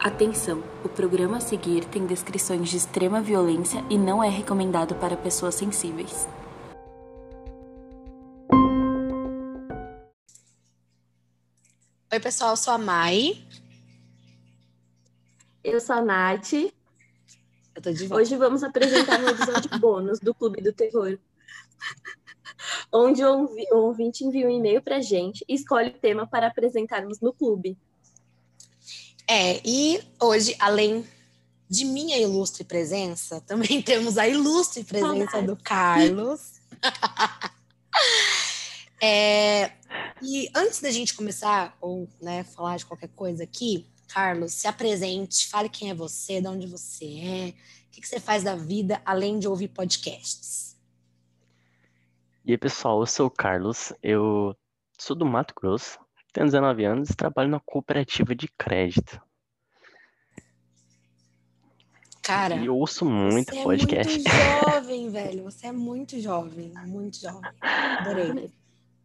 Atenção! O programa a seguir tem descrições de extrema violência e não é recomendado para pessoas sensíveis. Oi, pessoal, eu sou a Mai. Eu sou a Nath. Eu tô de volta. Hoje vamos apresentar um episódio bônus do Clube do Terror. Onde o ouvinte envia um e-mail pra gente e escolhe o tema para apresentarmos no clube. É, e hoje, além de minha ilustre presença, também temos a ilustre presença do Carlos. É, e antes da gente começar, ou né, falar de qualquer coisa aqui, Carlos, se apresente, fale quem é você, de onde você é, o que, que você faz da vida, além de ouvir podcasts. E aí, pessoal, eu sou o Carlos, eu sou do Mato Grosso, tenho 19 anos e trabalho na cooperativa de crédito. Cara, E eu ouço muito você podcast. é muito jovem, velho. Você é muito jovem, muito jovem. Adorei.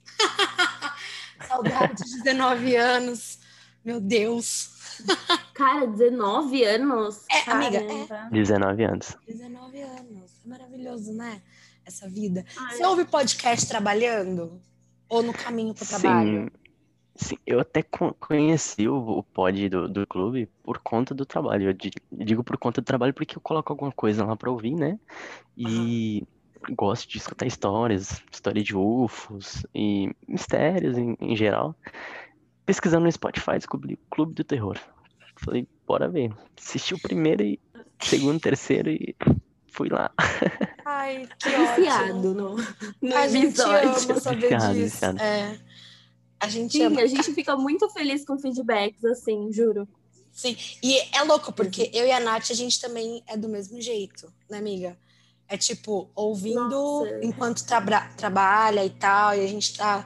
Saudade de 19 anos. Meu Deus. Cara, 19 anos? É, amiga, Caramba. 19 anos. 19 anos. É maravilhoso, né? Essa vida. Ai, Você ouve podcast trabalhando? Ou no caminho pro trabalho? Sim, sim, eu até co- conheci o, o pod do, do clube por conta do trabalho. Eu di- digo por conta do trabalho porque eu coloco alguma coisa lá pra ouvir, né? E gosto de escutar histórias, história de UFOs e mistérios em, em geral. Pesquisando no Spotify, descobri o Clube do Terror. Falei, bora ver. Assisti o primeiro e segundo, terceiro e fui lá. Ai, que Viciado no, no A gente episódio. ama saber Viciado, disso. viciado. É. A gente Sim, ama. a gente fica muito feliz com feedbacks, assim, juro. Sim, e é louco, porque eu e a Nath, a gente também é do mesmo jeito, né, amiga? É tipo, ouvindo Nossa. enquanto trabra- trabalha e tal, e a gente tá.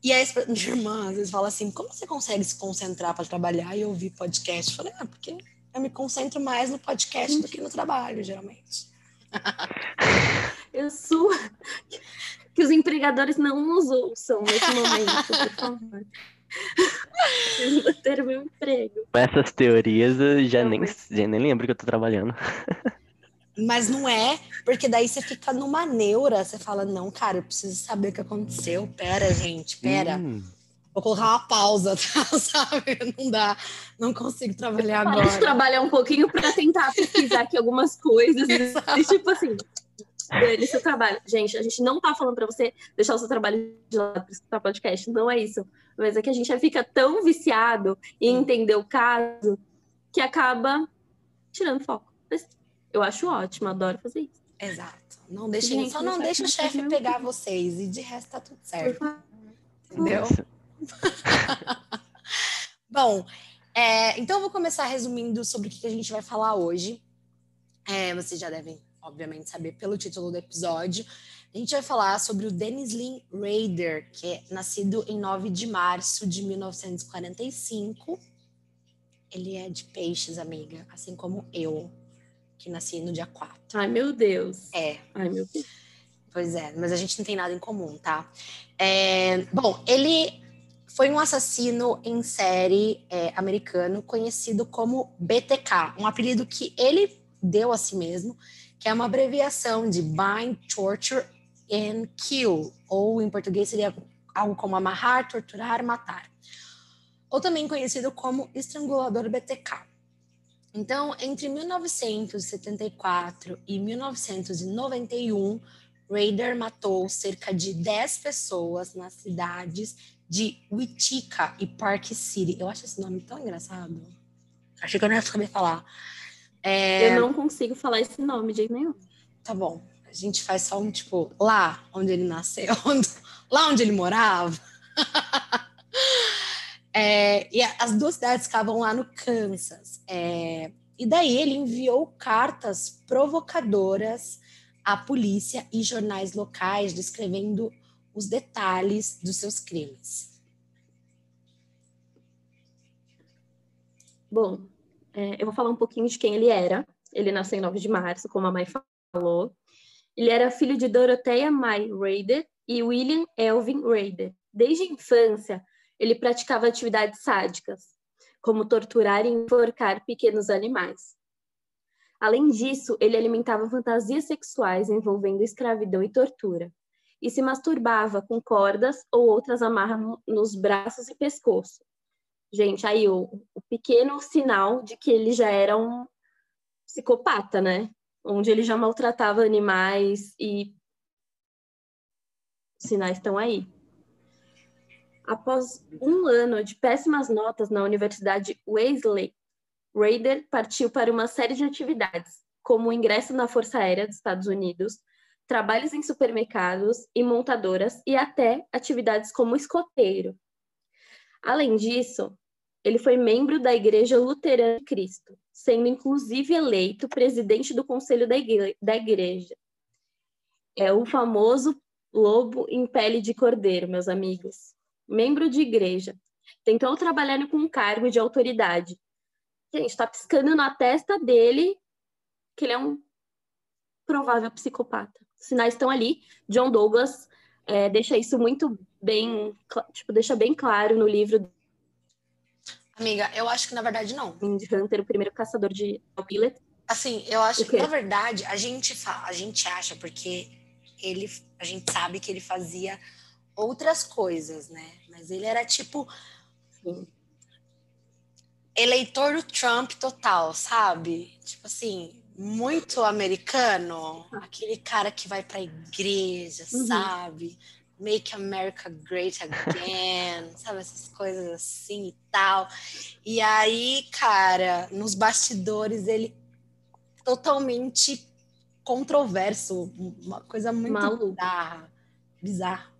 E aí, minha irmã às vezes fala assim: como você consegue se concentrar para trabalhar e ouvir podcast? Eu falei: ah, porque eu me concentro mais no podcast do que no trabalho, geralmente. Eu sou. Que os empregadores não nos ouçam nesse momento, por favor. Eu vou ter meu emprego. Com essas teorias eu já Não, nem, mas- já nem lembro que eu tô trabalhando. Mas não é, porque daí você fica numa neura, você fala: não, cara, eu preciso saber o que aconteceu. Pera, gente, pera. Hum, Vou colocar uma pausa, tá? Sabe? Não dá, não consigo trabalhar de agora. trabalhar um pouquinho para tentar pesquisar aqui algumas coisas. Exato. E, tipo assim, dane seu trabalho. Gente, a gente não tá falando para você deixar o seu trabalho de lado para escutar podcast. Não é isso. Mas é que a gente fica tão viciado em entender o caso que acaba tirando foco. Mas eu acho ótimo, adoro fazer isso. Exato. Não deixa, Gente, só não não deixa o chefe pegar vocês e de resto tá tudo certo, entendeu? Bom, é, então eu vou começar resumindo sobre o que a gente vai falar hoje. É, vocês já devem, obviamente, saber pelo título do episódio. A gente vai falar sobre o Dennis Lynn Rader, que é nascido em 9 de março de 1945. Ele é de peixes, amiga, assim como eu, que nasci no dia 4. Ai, meu Deus. É, Ai, meu Deus. Pois é, mas a gente não tem nada em comum, tá? É, bom, ele foi um assassino em série é, americano conhecido como BTK, um apelido que ele deu a si mesmo, que é uma abreviação de Bind, Torture and Kill, ou em português seria algo como amarrar, torturar, matar. Ou também conhecido como estrangulador BTK. Então, entre 1974 e 1991, Raider matou cerca de 10 pessoas nas cidades de Wichita e Park City. Eu acho esse nome tão engraçado. Achei que eu não ia saber falar. É, Eu não consigo falar esse nome de jeito nenhum. Tá bom. A gente faz só um tipo, lá onde ele nasceu, onde- lá onde ele morava. É, e as duas cidades ficavam lá no Kansas. É, e daí ele enviou cartas provocadoras à polícia e jornais locais descrevendo os detalhes dos seus crimes. Bom, é, eu vou falar um pouquinho de quem ele era. Ele nasceu em 9 de março, como a Mai falou. Ele era filho de Dorothea May Rader e William Elvin Rader. Desde a infância, ele praticava atividades sádicas, como torturar e enforcar pequenos animais. Além disso, ele alimentava fantasias sexuais envolvendo escravidão e tortura, e se masturbava com cordas ou outras amarras nos braços e pescoço. Gente, aí o, o pequeno sinal de que ele já era um psicopata, né? Onde ele já maltratava animais e os sinais estão aí. Após um ano de péssimas notas na Universidade Wesley, Raider partiu para uma série de atividades, como o ingresso na Força Aérea dos Estados Unidos, trabalhos em supermercados e montadoras e até atividades como escoteiro. Além disso, ele foi membro da Igreja Luterana de Cristo, sendo inclusive eleito presidente do conselho da, igre da igreja. É o famoso lobo em pele de cordeiro, meus amigos. Membro de igreja. Tentou trabalhar com um cargo de autoridade. Gente, está piscando na testa dele que ele é um provável psicopata. Os sinais estão ali. John Douglas é, deixa isso muito bem, tipo, deixa bem claro no livro Amiga, eu acho que na verdade não. Mindy Hunter, o primeiro caçador de Billet. Assim, eu acho que na verdade a gente fala, a gente acha porque ele, a gente sabe que ele fazia outras coisas, né? Mas ele era tipo Sim. eleitor do Trump total, sabe? Tipo assim, muito americano, aquele cara que vai para igreja, uhum. sabe? Make America Great Again, sabe? Essas coisas assim e tal. E aí, cara, nos bastidores ele totalmente controverso, uma coisa muito Maluco. bizarra. Bizarra.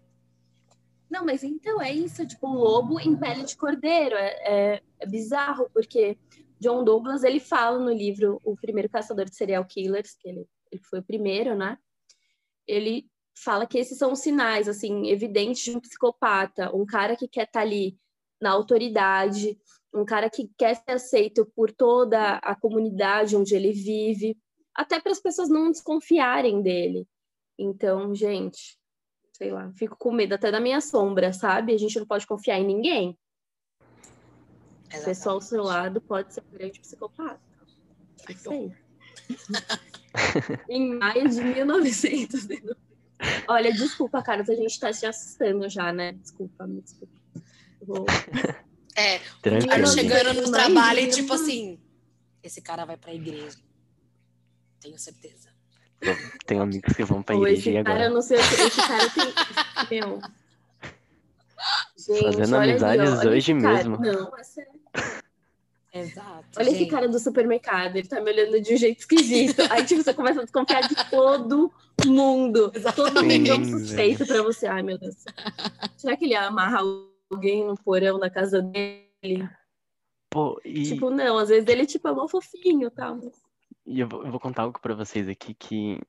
Não, mas então é isso, tipo, lobo em pele de cordeiro. É, é, é, bizarro, porque John Douglas, ele fala no livro O Primeiro Caçador de Serial Killers, que ele, ele foi o primeiro, né? Ele fala que esses são os sinais, assim, evidentes de um psicopata, um cara que quer estar tá ali na autoridade, um cara que quer ser aceito por toda a comunidade onde ele vive, até para as pessoas não desconfiarem dele. Então, gente, sei lá, fico com medo até da minha sombra, sabe? A gente não pode confiar em ninguém. O pessoal ao seu lado pode ser um grande psicopata. Não sei. em maio de 1900. Olha, desculpa, Carlos, a gente tá se assustando já, né? Desculpa, me desculpa. Vou... É, o chegando no trabalho e tipo assim, esse cara vai pra igreja. Tenho certeza. Tenho amigos que vão pra igreja esse agora. Cara, não sei o que esse cara tem. Meu. Gente, Fazendo amizades ali, hoje mesmo. Não, é sério. Exato. Olha gente. esse cara do supermercado, ele tá me olhando de um jeito esquisito. Aí, tipo, você começa a desconfiar de todo mundo. Exatamente. Todo mundo é um suspeito pra você. Ai, meu Deus. Será que ele amarra alguém no porão da casa dele? Pô, e... Tipo, não, às vezes ele, tipo, é um fofinho e tal. E eu vou, eu vou, contar algo pra vocês aqui que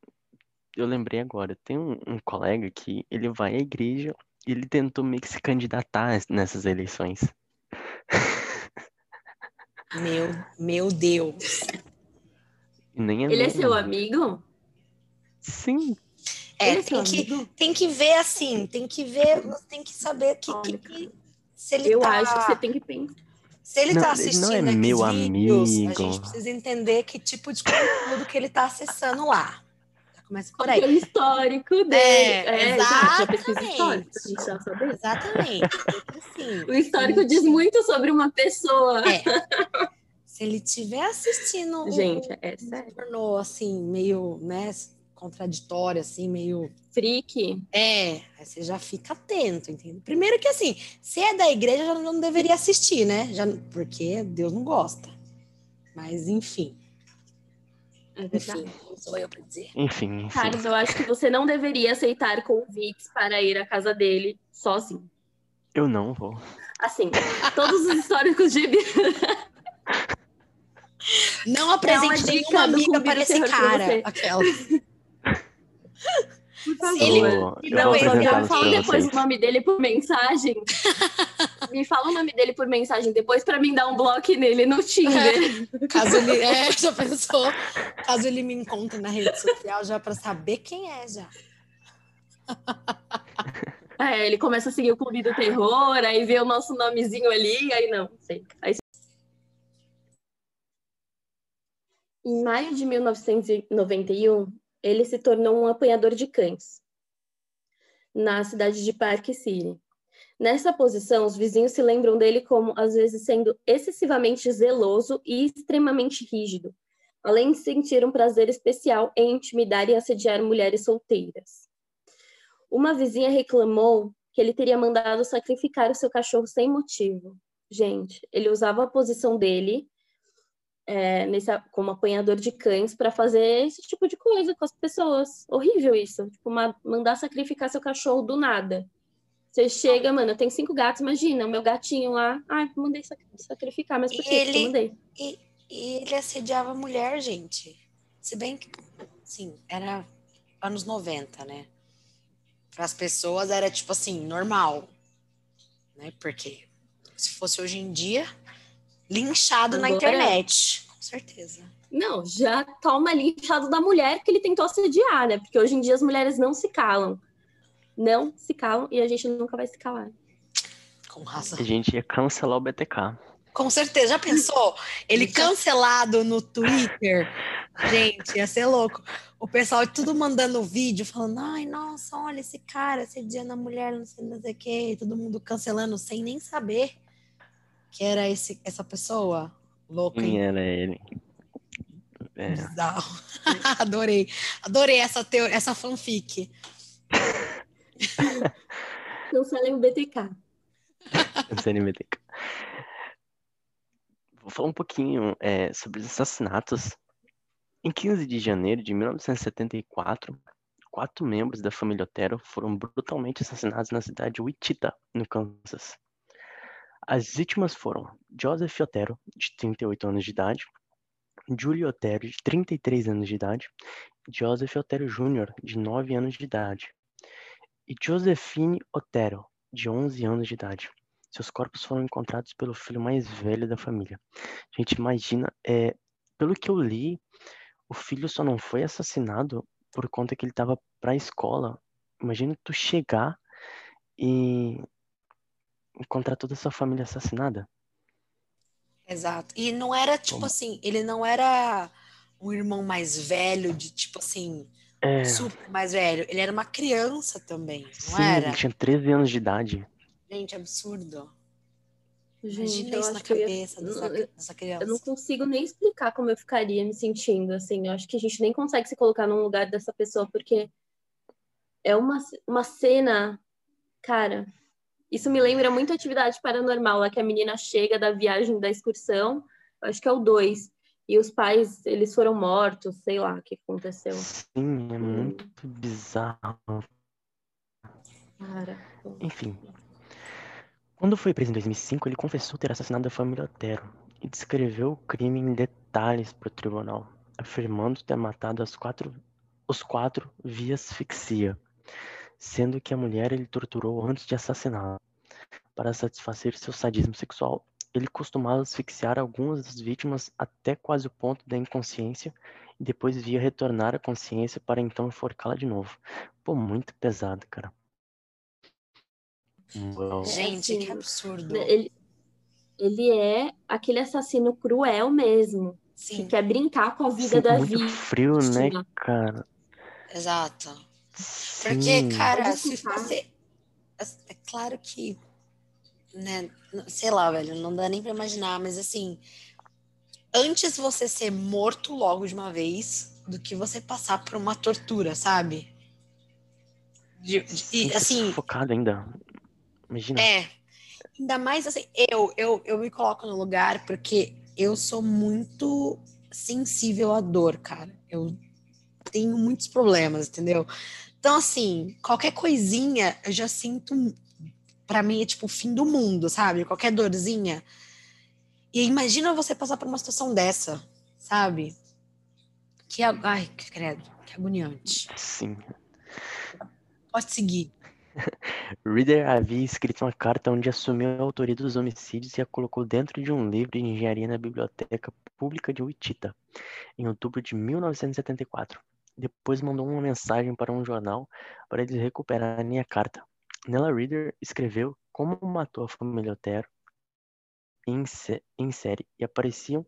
eu lembrei agora. Tem um, um colega que ele vai à igreja e ele tentou meio que se candidatar nessas eleições. Meu, meu Deus. Nem é Ele é seu amigo? Sim. É, é tem que, tem que ver assim, tem que ver, tem que saber que, que, que se ele eu tá... acho que você tem que pensar. Se ele não, tá assistindo não é meu vídeos, amigo. a gente precisa entender que tipo de conteúdo que ele tá acessando lá. Começa por aí. o histórico dele. É, é exatamente. Já, já Exatamente. Assim, o histórico gente... diz muito sobre uma pessoa. É. Se ele estiver assistindo gente, um, é sério. pornô, assim, meio, né, contraditório, assim, meio... Freak. É, aí você já fica atento, entende? Primeiro que, assim, se é da igreja, já não deveria assistir, né? Já, porque Deus não gosta. Mas, enfim. É verdade. Enfim, sou eu para dizer. Enfim, enfim. Carlos, eu acho que você não deveria aceitar convites para ir à casa dele sozinho. Eu não vou. Assim, todos os históricos de. Não apresente é nenhuma amiga para esse cara. Aquela. Por favor. Ele, eu, eu não, ele me fala depois o nome dele por mensagem me fala o nome dele por mensagem depois para mim dar um bloco nele no Tinder. É, caso ele. É, já pensou? Caso ele me encontre na rede social, já para saber quem é, já. É, ele começa a seguir o Clube do Terror, aí vê o nosso nomezinho ali, aí não, sei. Aí... Em maio de 1991, ele se tornou um apanhador de cães na cidade de Park City. Nessa posição, os vizinhos se lembram dele como, às vezes, sendo excessivamente zeloso e extremamente rígido, além de sentir um prazer especial em intimidar e assediar mulheres solteiras. Uma vizinha reclamou que ele teria mandado sacrificar o seu cachorro sem motivo. Gente, ele usava a posição dele é, como apanhador de cães para fazer esse tipo de coisa com as pessoas. Horrível isso. Tipo, uma, mandar sacrificar seu cachorro do nada. Você chega, mano, eu tenho cinco gatos, imagina, o meu gatinho lá. Ai, mandei sacrificar, mas por que ele, eu mandei? E, e ele assediava a mulher, gente. Se bem que, sim, era anos 90, né? Para as pessoas era tipo assim, normal. Né? Porque se fosse hoje em dia, linchado Agora... na internet. Com certeza. Não, já toma linchado da mulher que ele tentou assediar, né? Porque hoje em dia as mulheres não se calam. Não se calam e a gente nunca vai se calar. Com razão. A gente ia cancelar o BTK. Com certeza. Já pensou? Ele cancelado no Twitter. Gente, ia ser louco. O pessoal tudo mandando vídeo, falando: ai, nossa, olha esse cara assediando a mulher, não sei, não sei o quê. Todo mundo cancelando sem nem saber que era esse, essa pessoa louca. Quem era ele? É. adorei. Adorei essa, teoria, essa fanfic. Cancelem o BTK. Cancelem o BTK. Vou falar um pouquinho é, sobre os assassinatos. Em 15 de janeiro de 1974, quatro membros da família Otero foram brutalmente assassinados na cidade de Wichita, no Kansas. As vítimas foram Joseph Otero, de 38 anos de idade, Julie Otero, de 33 anos de idade, Joseph Otero Jr., de 9 anos de idade, e Josephine Otero, de 11 anos de idade. Seus corpos foram encontrados pelo filho mais velho da família. Gente, imagina, é, pelo que eu li, o filho só não foi assassinado por conta que ele estava para a escola. Imagina tu chegar e encontrar toda a sua família assassinada. Exato. E não era tipo Como? assim, ele não era um irmão mais velho, de tipo assim, é... super mais velho. Ele era uma criança também, não Sim, era? Ele tinha 13 anos de idade. Gente, absurdo. Gente, Imagina isso na cabeça ia... dessa, dessa, criança. Eu não consigo nem explicar como eu ficaria me sentindo, assim. Eu acho que a gente nem consegue se colocar no lugar dessa pessoa, porque é uma, uma cena, cara, isso me lembra muito atividade paranormal, lá que a menina chega da viagem da excursão, acho que é o 2, e os pais, eles foram mortos, sei lá o que aconteceu. Sim, é muito hum. bizarro. Cara. Enfim. Quando foi preso em 2005, ele confessou ter assassinado a família Otero e descreveu o crime em detalhes para o tribunal, afirmando ter matado as quatro, os quatro via asfixia sendo que a mulher ele torturou antes de assassiná-la. Para satisfazer seu sadismo sexual, ele costumava asfixiar algumas das vítimas até quase o ponto da inconsciência e depois via retornar à consciência para então enforcá-la de novo. Pô, muito pesado, cara. Uau. Gente, que absurdo. Ele, ele é aquele assassino cruel mesmo. Sim. Que quer brincar com a vida Sim, da muito vida. frio, né, cara? Exato. Porque, cara, se fosse. É claro que. Né, sei lá, velho, não dá nem pra imaginar, mas assim. Antes você ser morto logo de uma vez do que você passar por uma tortura, sabe? De, de, e, assim. Focado ainda. Imagina. É. Ainda mais assim, eu, eu, eu me coloco no lugar porque eu sou muito sensível à dor, cara. Eu tenho muitos problemas, entendeu? Então, assim, qualquer coisinha eu já sinto. Para mim é tipo o fim do mundo, sabe? Qualquer dorzinha. E imagina você passar por uma situação dessa, sabe? Que. Ai, credo, que agoniante. Sim. Pode seguir. Reader havia escrito uma carta onde assumiu a autoria dos homicídios e a colocou dentro de um livro de engenharia na Biblioteca Pública de Wichita, em outubro de 1974. Depois mandou uma mensagem para um jornal para eles recuperarem a carta. Nela, Reader escreveu como matou a família Otero em, em série e apareciam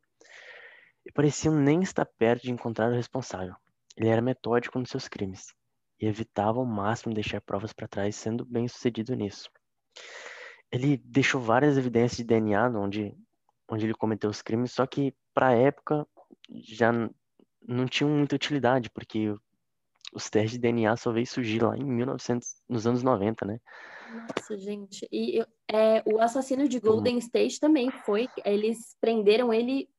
e pareciam nem estar perto de encontrar o responsável. Ele era metódico nos seus crimes e evitava ao máximo deixar provas para trás, sendo bem sucedido nisso. Ele deixou várias evidências de DNA onde, onde ele cometeu os crimes, só que para a época já não tinham muita utilidade, porque os testes de DNA só veio surgir lá em 1900, nos anos 90, né? Nossa, gente. E é, o assassino de Golden State também foi. Eles prenderam ele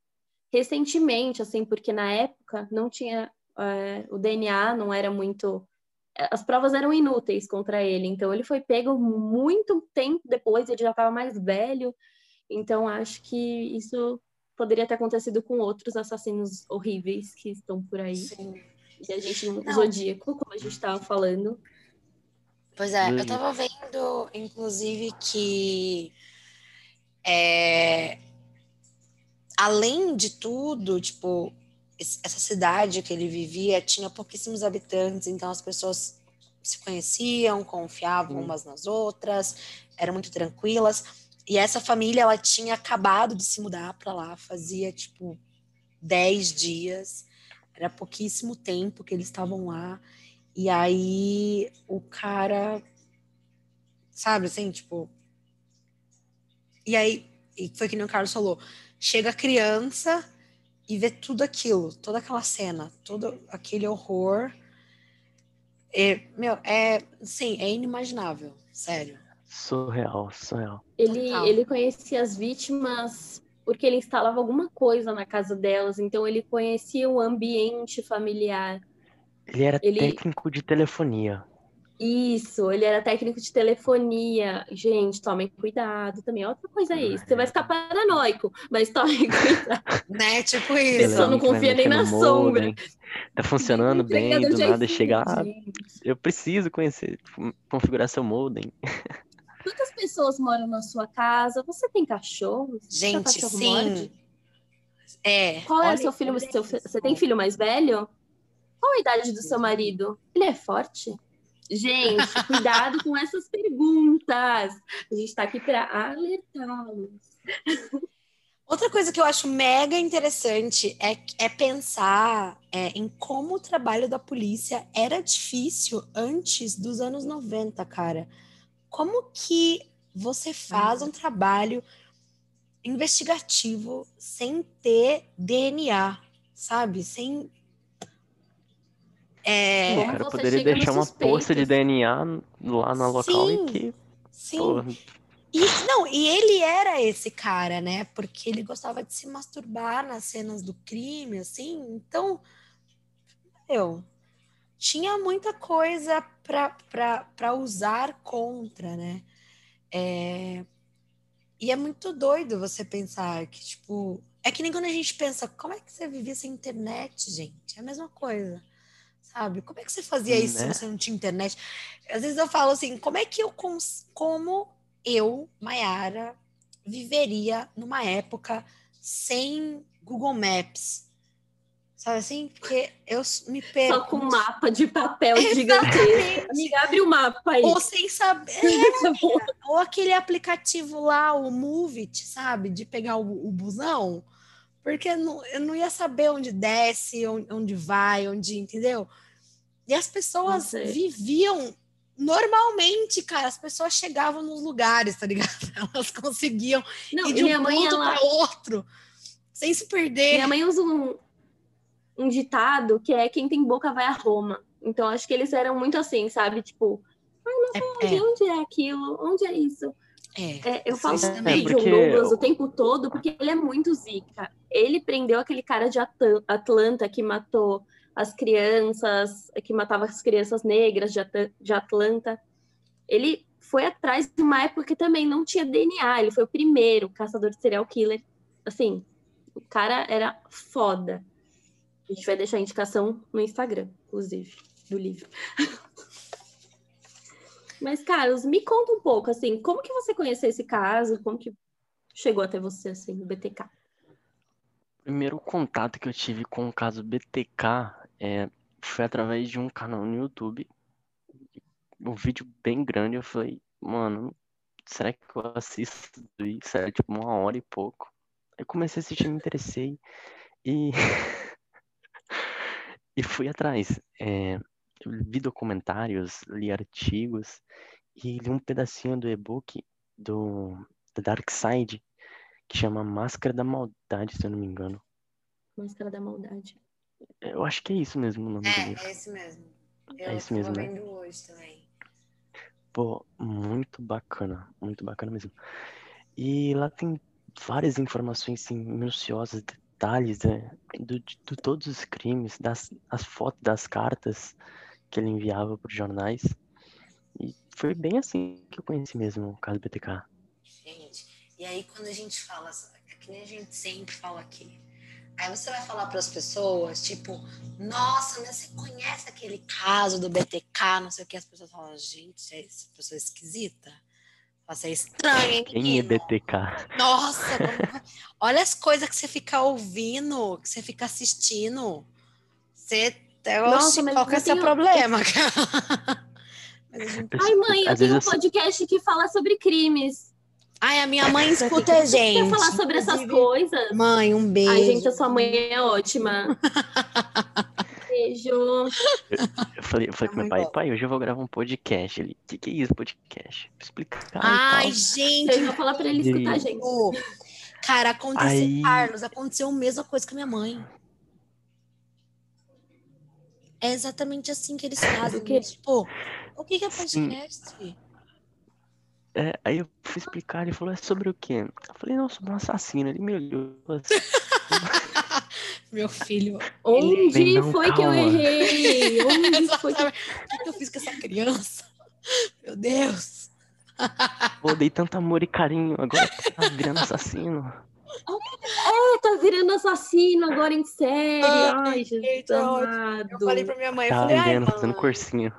recentemente, assim, porque na época não tinha. É, o DNA não era muito. É, as provas eram inúteis contra ele. Então ele foi pego muito tempo depois, ele já estava mais velho. Então acho que isso poderia ter acontecido com outros assassinos horríveis que estão por aí. Sim. E a gente, no Zodíaco, como a gente estava falando. Pois é, eu estava vendo, inclusive, que é, além de tudo, tipo, essa cidade que ele vivia tinha pouquíssimos habitantes, então as pessoas se conheciam, confiavam hum. umas nas outras, eram muito tranquilas. E essa família, ela tinha acabado de se mudar para lá, fazia tipo 10 dias, era pouquíssimo tempo que eles estavam lá. E aí o cara, sabe assim, tipo. E aí, e foi que nem o Carlos falou: chega a criança e vê tudo aquilo, toda aquela cena, todo aquele horror. É, meu, é, sim, é inimaginável, sério. Surreal, surreal. Ele, ele conhecia as vítimas porque ele instalava alguma coisa na casa delas, então ele conhecia o ambiente familiar. Ele era ele... técnico de telefonia. Isso, ele era técnico de telefonia. Gente, tomem cuidado também. Outra coisa é isso. Você vai ficar paranoico, mas tomem cuidado. né? Tipo isso. Só não confia nem na sombra. Tá funcionando bem, do nada chegar. Eu preciso conhecer, configurar seu modem. Quantas pessoas moram na sua casa? Você tem cachorro? Gente, cachorro sim. Morde? É. Qual é o seu filho? Seu, você tem filho mais velho? Qual a idade do seu marido? Ele é forte? Gente, cuidado com essas perguntas. A gente está aqui para alertá-los. Outra coisa que eu acho mega interessante é, é pensar é, em como o trabalho da polícia era difícil antes dos anos 90, cara. Como que você faz um trabalho investigativo sem ter DNA, sabe? Sem. É... O cara poderia deixar uma poça de DNA lá no local sim, e que. Sim. Pô... E, não, e ele era esse cara, né? Porque ele gostava de se masturbar nas cenas do crime, assim. Então, eu tinha muita coisa para usar contra, né? É... E é muito doido você pensar que, tipo, é que nem quando a gente pensa, como é que você vivia sem internet, gente? É a mesma coisa, sabe? Como é que você fazia isso né? se você não tinha internet? Às vezes eu falo assim, como é que eu, cons... como eu, Mayara, viveria numa época sem Google Maps, Sabe assim? Porque eu me perco. Só com um mapa de papel gigantesco. Amiga, abre o mapa aí. Ou sem saber. É, ou aquele aplicativo lá, o Movit, sabe? De pegar o, o busão. Porque eu não, eu não ia saber onde desce, onde, onde vai, onde, entendeu? E as pessoas viviam normalmente, cara. As pessoas chegavam nos lugares, tá ligado? Elas conseguiam não, ir de um ponto mãe, ela... para outro sem se perder. Minha mãe usa um, um ditado que é quem tem boca vai a Roma. Então acho que eles eram muito assim, sabe? Tipo, ai, não é, onde, é. onde é aquilo? Onde é isso? É, é, eu falo é, de Douglas o tempo todo porque ele é muito zica. Ele prendeu aquele cara de Atlanta que matou as crianças, que matava as crianças negras de Atlanta. Ele foi atrás de uma época que também não tinha DNA. Ele foi o primeiro caçador de serial killer. Assim, o cara era foda. A gente vai deixar a indicação no Instagram, inclusive, do livro. Mas, Carlos, me conta um pouco, assim, como que você conheceu esse caso? Como que chegou até você, assim, no BTK? O primeiro contato que eu tive com o caso BTK é, foi através de um canal no YouTube. Um vídeo bem grande, eu falei, mano, será que eu assisto isso? Era tipo uma hora e pouco. Eu comecei a assistir, me interessei. E, e fui atrás. É, vi documentários, li artigos e li um pedacinho do e-book do da Dark Side que chama Máscara da Maldade, se eu não me engano. Máscara da Maldade. Eu acho que é isso mesmo o nome do É, livro. é esse mesmo. Eu É isso mesmo, né? vendo hoje também. Pô, muito bacana, muito bacana mesmo. E lá tem várias informações assim, minuciosas, detalhes né, do, de de todos os crimes, das as fotos das cartas que ele enviava para os jornais. E foi bem assim que eu conheci mesmo o caso BTK. Gente, e aí quando a gente fala, que nem a gente sempre fala aqui. Aí você vai falar para as pessoas, tipo, nossa, mas você conhece aquele caso do BTK, não sei o que, as pessoas falam, gente, é essa pessoa é esquisita. Você é estranha, hein, Quem é menino? BTK? Nossa, como- olha as coisas que você fica ouvindo, que você fica assistindo. Você. Nossa, Oxi, mas qual que é seu tenho- problema? Mas a gente- Ai, mãe, eu Às tenho um eu- podcast que fala sobre crimes. Ai, a minha mãe escuta a gente. Quer falar sobre essas coisas? Mãe, um beijo. Ai, gente, a sua mãe é ótima. Beijo. Eu falei, eu falei Minha meu pai, gosta. pai, hoje eu vou gravar um podcast. Ele, o que, que é isso, podcast? Explicar Ai, tal. Eu gente. vou falar pra ele escutar a gente. Cara, aconteceu, Aí- Carlos, aconteceu a mesma coisa com a minha mãe. É exatamente assim que eles fazem. O quê? Tipo, o que, que é Sim. podcast? É, aí eu fui explicar, ele falou, é sobre o quê? Eu falei, não, sobre um assassino. Ele me olhou assim, Meu filho. Onde foi que eu errei? Onde foi que... O que, eu fiz com essa criança? Meu Deus. pô, dei tanto amor e carinho, agora tá virando assassino. É, tá virando assassino agora em série. Ai, Ai, Jesus é amado. Eu falei pra minha mãe, eu Tava falei, ai, vendendo, fazendo cursinho.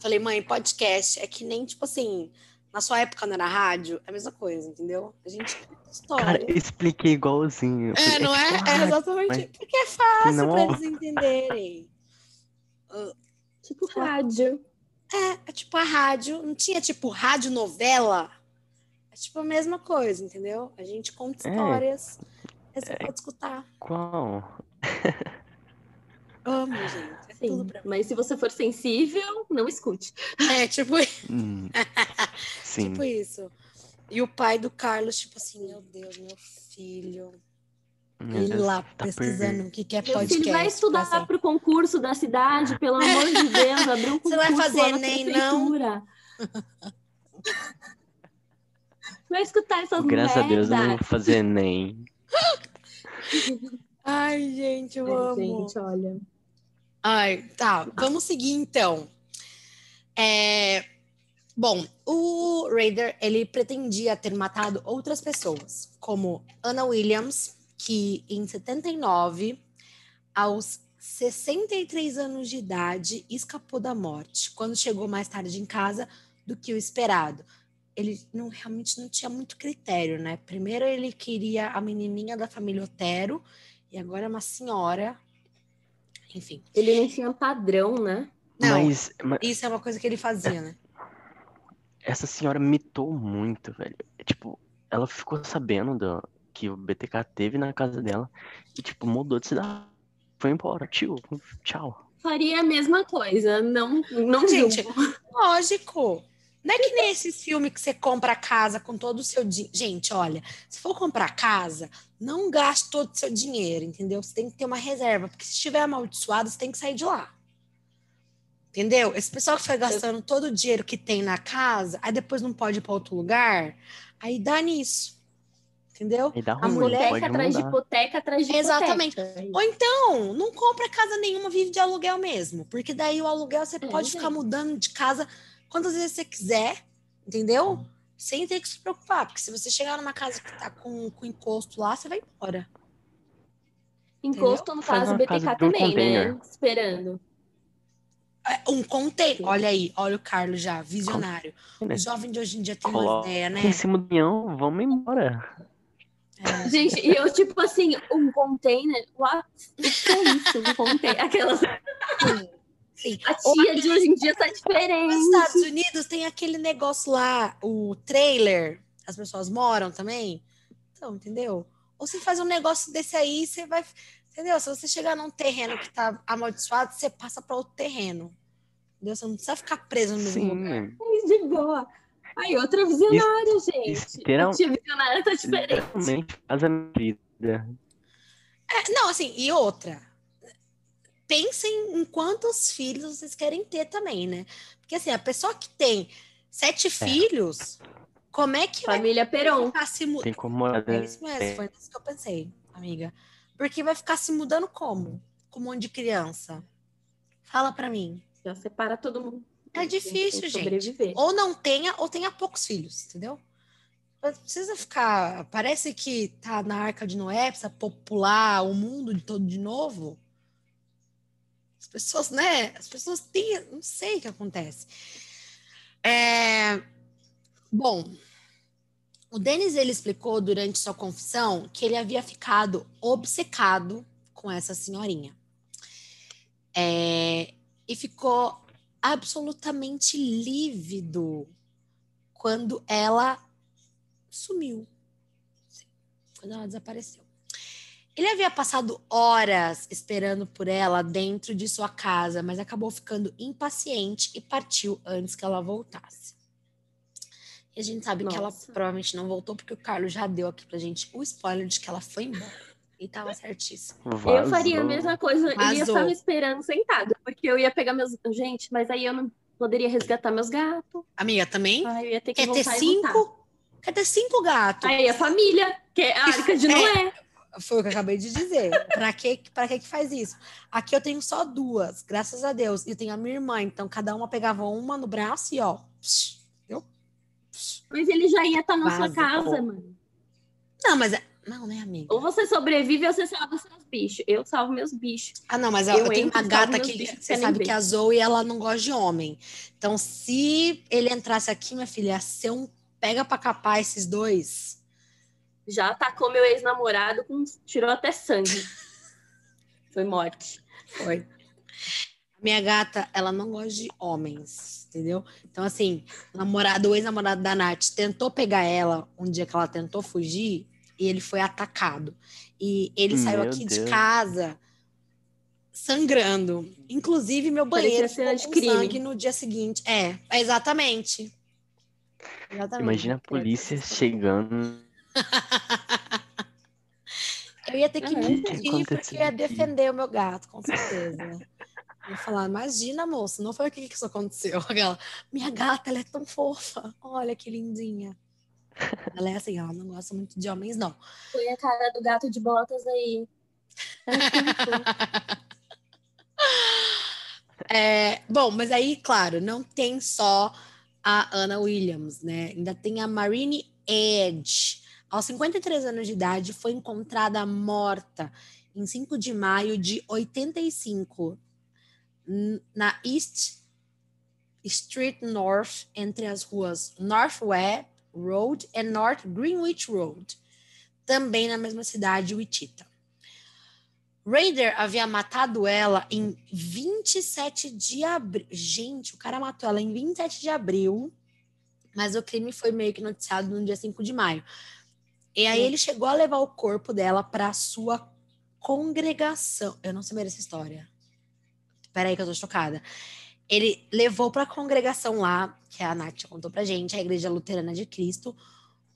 Falei, mãe, podcast é que nem, tipo assim, na sua época não era rádio, é a mesma coisa, entendeu? A gente conta história. Cara, eu expliquei igualzinho. É, não é? tipo, É exatamente. mas Porque é fácil não- pra eles entenderem. Tipo rádio. É, é tipo a rádio, não tinha tipo rádio novela. É tipo a mesma coisa, entendeu? A gente conta É. histórias. Aí você pode escutar. Qual? Amo, gente. Sim, tudo pra mim. mas se você for sensível, não escute. É, tipo, Hum, sim. tipo isso. E o pai do Carlos, tipo assim, meu Deus, meu filho. Meu Ele lá tá pesquisando o que, que é Meu podcast. filho vai estudar pra pro concurso da cidade, pelo amor de Deus, abriu um concurso Você vai fazer Enem, não? Vai escutar essas Graças a Deus eu não merda. vou fazer nem. Ai, gente, eu Ai, amo. gente, olha. Ai, tá. Vamos seguir então. É, Bom, o Raider ele pretendia ter matado outras pessoas, como Anna Williams, que em 79, aos 63 anos de idade, escapou da morte quando chegou mais tarde em casa do que o esperado. Ele não realmente não tinha muito critério, né? Primeiro ele queria a menininha da família Otero e agora é uma senhora. Enfim. Ele não tinha padrão, né? Não, Mas, mas isso é uma coisa que ele fazia, né? essa senhora mitou muito, velho. Tipo, ela ficou sabendo do, que o BTK teve na casa dela e, tipo, mudou de cidade. Foi embora, tio. Tchau. Faria a mesma coisa. Não, não Gente, julgo. Lógico. Não é que nem esses filmes que você compra a casa com todo o seu dinheiro. Gente, olha, se for comprar casa, não gaste todo o seu dinheiro, entendeu? Você tem que ter uma reserva, porque se estiver amaldiçoado, você tem que sair de lá. Entendeu? Esse pessoal que foi gastando todo o dinheiro que tem na casa, aí depois não pode ir para outro lugar, aí dá nisso. Entendeu? A mulher pode Hipoteca atrás de mudar. hipoteca atrás de Exatamente. hipoteca. Ou então, não compra casa nenhuma, vive de aluguel mesmo. Porque daí o aluguel você pode gente. ficar mudando de casa quantas vezes você quiser, entendeu? Sem ter que se preocupar. Porque se você chegar numa casa que tá com, com encosto lá, você vai embora. Encosto, no Faz caso, uma casa BTK um também, né? Esperando. É, Um container. Olha aí, olha o Carlos já, visionário. Container. O jovem de hoje em dia tem uma Coloca ideia, né? em cima do avião, vamos embora. É. Gente, e eu, tipo assim, um container. What? O que é isso? Um container. Aquelas. Sim. A tia de hoje em dia tá diferente. Nos Estados Unidos tem aquele negócio lá, o trailer, as pessoas moram também. Então, entendeu? Ou você faz um negócio desse aí, você vai. Entendeu? Se você chegar num terreno que tá amaldiçoado, você passa para outro terreno. Entendeu? Você não precisa ficar preso no mesmo Sim, lugar. Mas de boa. Aí, outra visionária, gente. isso terá- A tia visionária tá diferente. literalmente faz a minha vida. É, não, assim, e outra. Pensem em quantos filhos vocês querem ter também, né? Porque assim, a pessoa que tem sete filhos, como é que vai Família Peron. ficar se mudando? Tem como É isso mesmo, foi isso que eu pensei, amiga. Porque vai ficar se mudando como? Com um monte de criança? Fala pra mim. Já separa todo mundo. É difícil, gente. Sobreviver. Ou não tenha, ou tenha poucos filhos, entendeu? Não precisa ficar. Parece que tá na arca de Noé, precisa popular o mundo de todo de novo. As pessoas, né? As pessoas têm. Não sei o que acontece. É, Bom, o Denis ele explicou durante sua confissão que ele havia ficado obcecado com essa senhorinha. É, E ficou absolutamente lívido quando ela sumiu. Quando ela desapareceu. Ele havia passado horas esperando por ela dentro de sua casa, mas acabou ficando impaciente e partiu antes que ela voltasse. E a gente sabe que ela Nossa. provavelmente não voltou, porque o Carlos já deu aqui pra gente o spoiler de que ela foi embora. E tava certíssimo. Eu faria a mesma coisa. Eu ia Vazou. estar me esperando sentada. Porque eu ia pegar meus. Gente, mas aí eu não poderia resgatar meus gatos. Amiga, também? Aí eu ia ter que Quer ter e cinco? Quer ter cinco gatos? Aí a família, que é a arca de É. Foi o que eu acabei de dizer. Pra que, pra que que faz isso? Aqui eu tenho só duas, graças a Deus. E eu tenho a minha irmã, então cada uma pegava uma no braço e ó. psh, Entendeu? Psh. Mas ele já ia estar na sua Vaza. casa, mano. Não, mas. é- Não, né, amiga? Ou você sobrevive ou você salva seus bichos. Eu salvo meus bichos. Ah, não, mas eu, Eu eu tenho uma gata que bichos, você sabe que a Zoe ela não gosta de homem. Então, se ele entrasse aqui, minha filha, ia ser um pega pra capar esses dois. Já atacou meu ex-namorado, com... tirou até sangue. Foi morte. Foi. Minha gata, ela não gosta de homens, entendeu? Então, assim, o namorado, o ex-namorado da Nath tentou pegar ela um dia que ela tentou fugir e ele foi atacado. E ele saiu Meu aqui de Deus. casa sangrando. Inclusive, meu banheiro cena ficou de com crime. sangue no dia seguinte. É, exatamente. Exatamente. Imagina a polícia chegando. Eu ia ter que é? mentir, Que porque eu ia defender o meu gato, com certeza. Eu ia falar, imagina, moço, não foi o que que isso aconteceu. Aquela, minha gata, ela é tão fofa. Olha que lindinha. Ela é assim, ela não gosta muito de homens, não. Foi a cara do gato de botas aí. É, bom, mas aí, claro, não tem só a Anna Williams, né? Ainda tem a Marine Edge. Aos 53 anos de idade, foi encontrada morta em 5 de maio de 85, n- na East Street North, entre as ruas North Webb Road e North Greenwich Road, também na mesma cidade, Wichita. Raider havia matado ela em 27 de abril. Gente, o cara matou ela em 27 de abril, mas o crime foi meio que noticiado no dia 5 de maio. E aí ele chegou a levar o corpo dela para sua congregação. Eu não sabia dessa história. Peraí que eu tô chocada. Ele levou para a congregação lá, que a Nath contou pra gente, a Igreja Luterana de Cristo,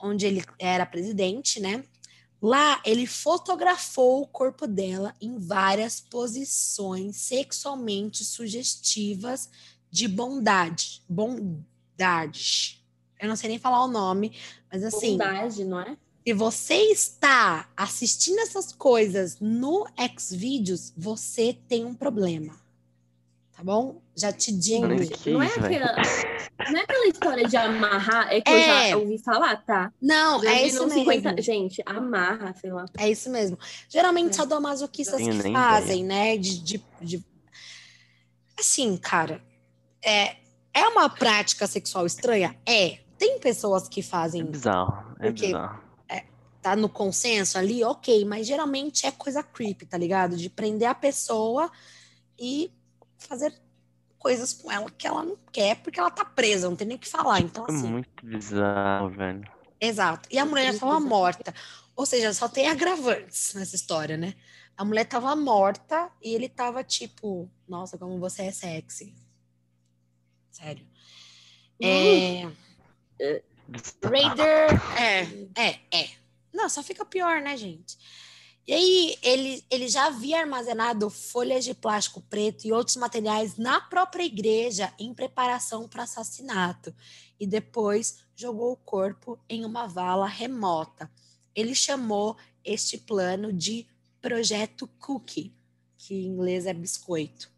onde ele era presidente, né? Lá, ele fotografou o corpo dela em várias posições sexualmente sugestivas de bondade. Bondade. Eu não sei nem falar o nome, mas assim, Bondade, não é? Se você está assistindo essas coisas no Xvideos, você tem um problema. Tá bom? Já te digo. Que não, é aquela, não é aquela história de amarrar, é que É. eu já ouvi falar, tá? Não, Já é isso mesmo. 50 Gente, amarra, sei lá. É isso mesmo. Geralmente É. sadomasoquistas Tenho que fazem, né? De, de, de- Assim, cara, é, é uma prática sexual estranha? É. Tem pessoas que É fazem, bizarro, é Porque- bizarro. Tá no consenso ali, ok, mas geralmente é coisa creepy, tá ligado? De prender a pessoa e fazer coisas com ela que ela não quer, porque ela tá presa, não tem nem o que falar. Então, É assim. muito bizarro, velho. Exato. E a mulher já estava morta. Ou seja, só tem agravantes nessa história, né? A mulher tava morta e ele tava tipo, nossa, como você é sexy. Sério. É... Raider. É, é, é. Não, só fica pior, né, gente? E aí, ele, ele já havia armazenado folhas de plástico preto e outros materiais na própria igreja em preparação para assassinato. E depois jogou o corpo em uma vala remota. Ele chamou este plano de Projeto Cookie, que em inglês é biscoito.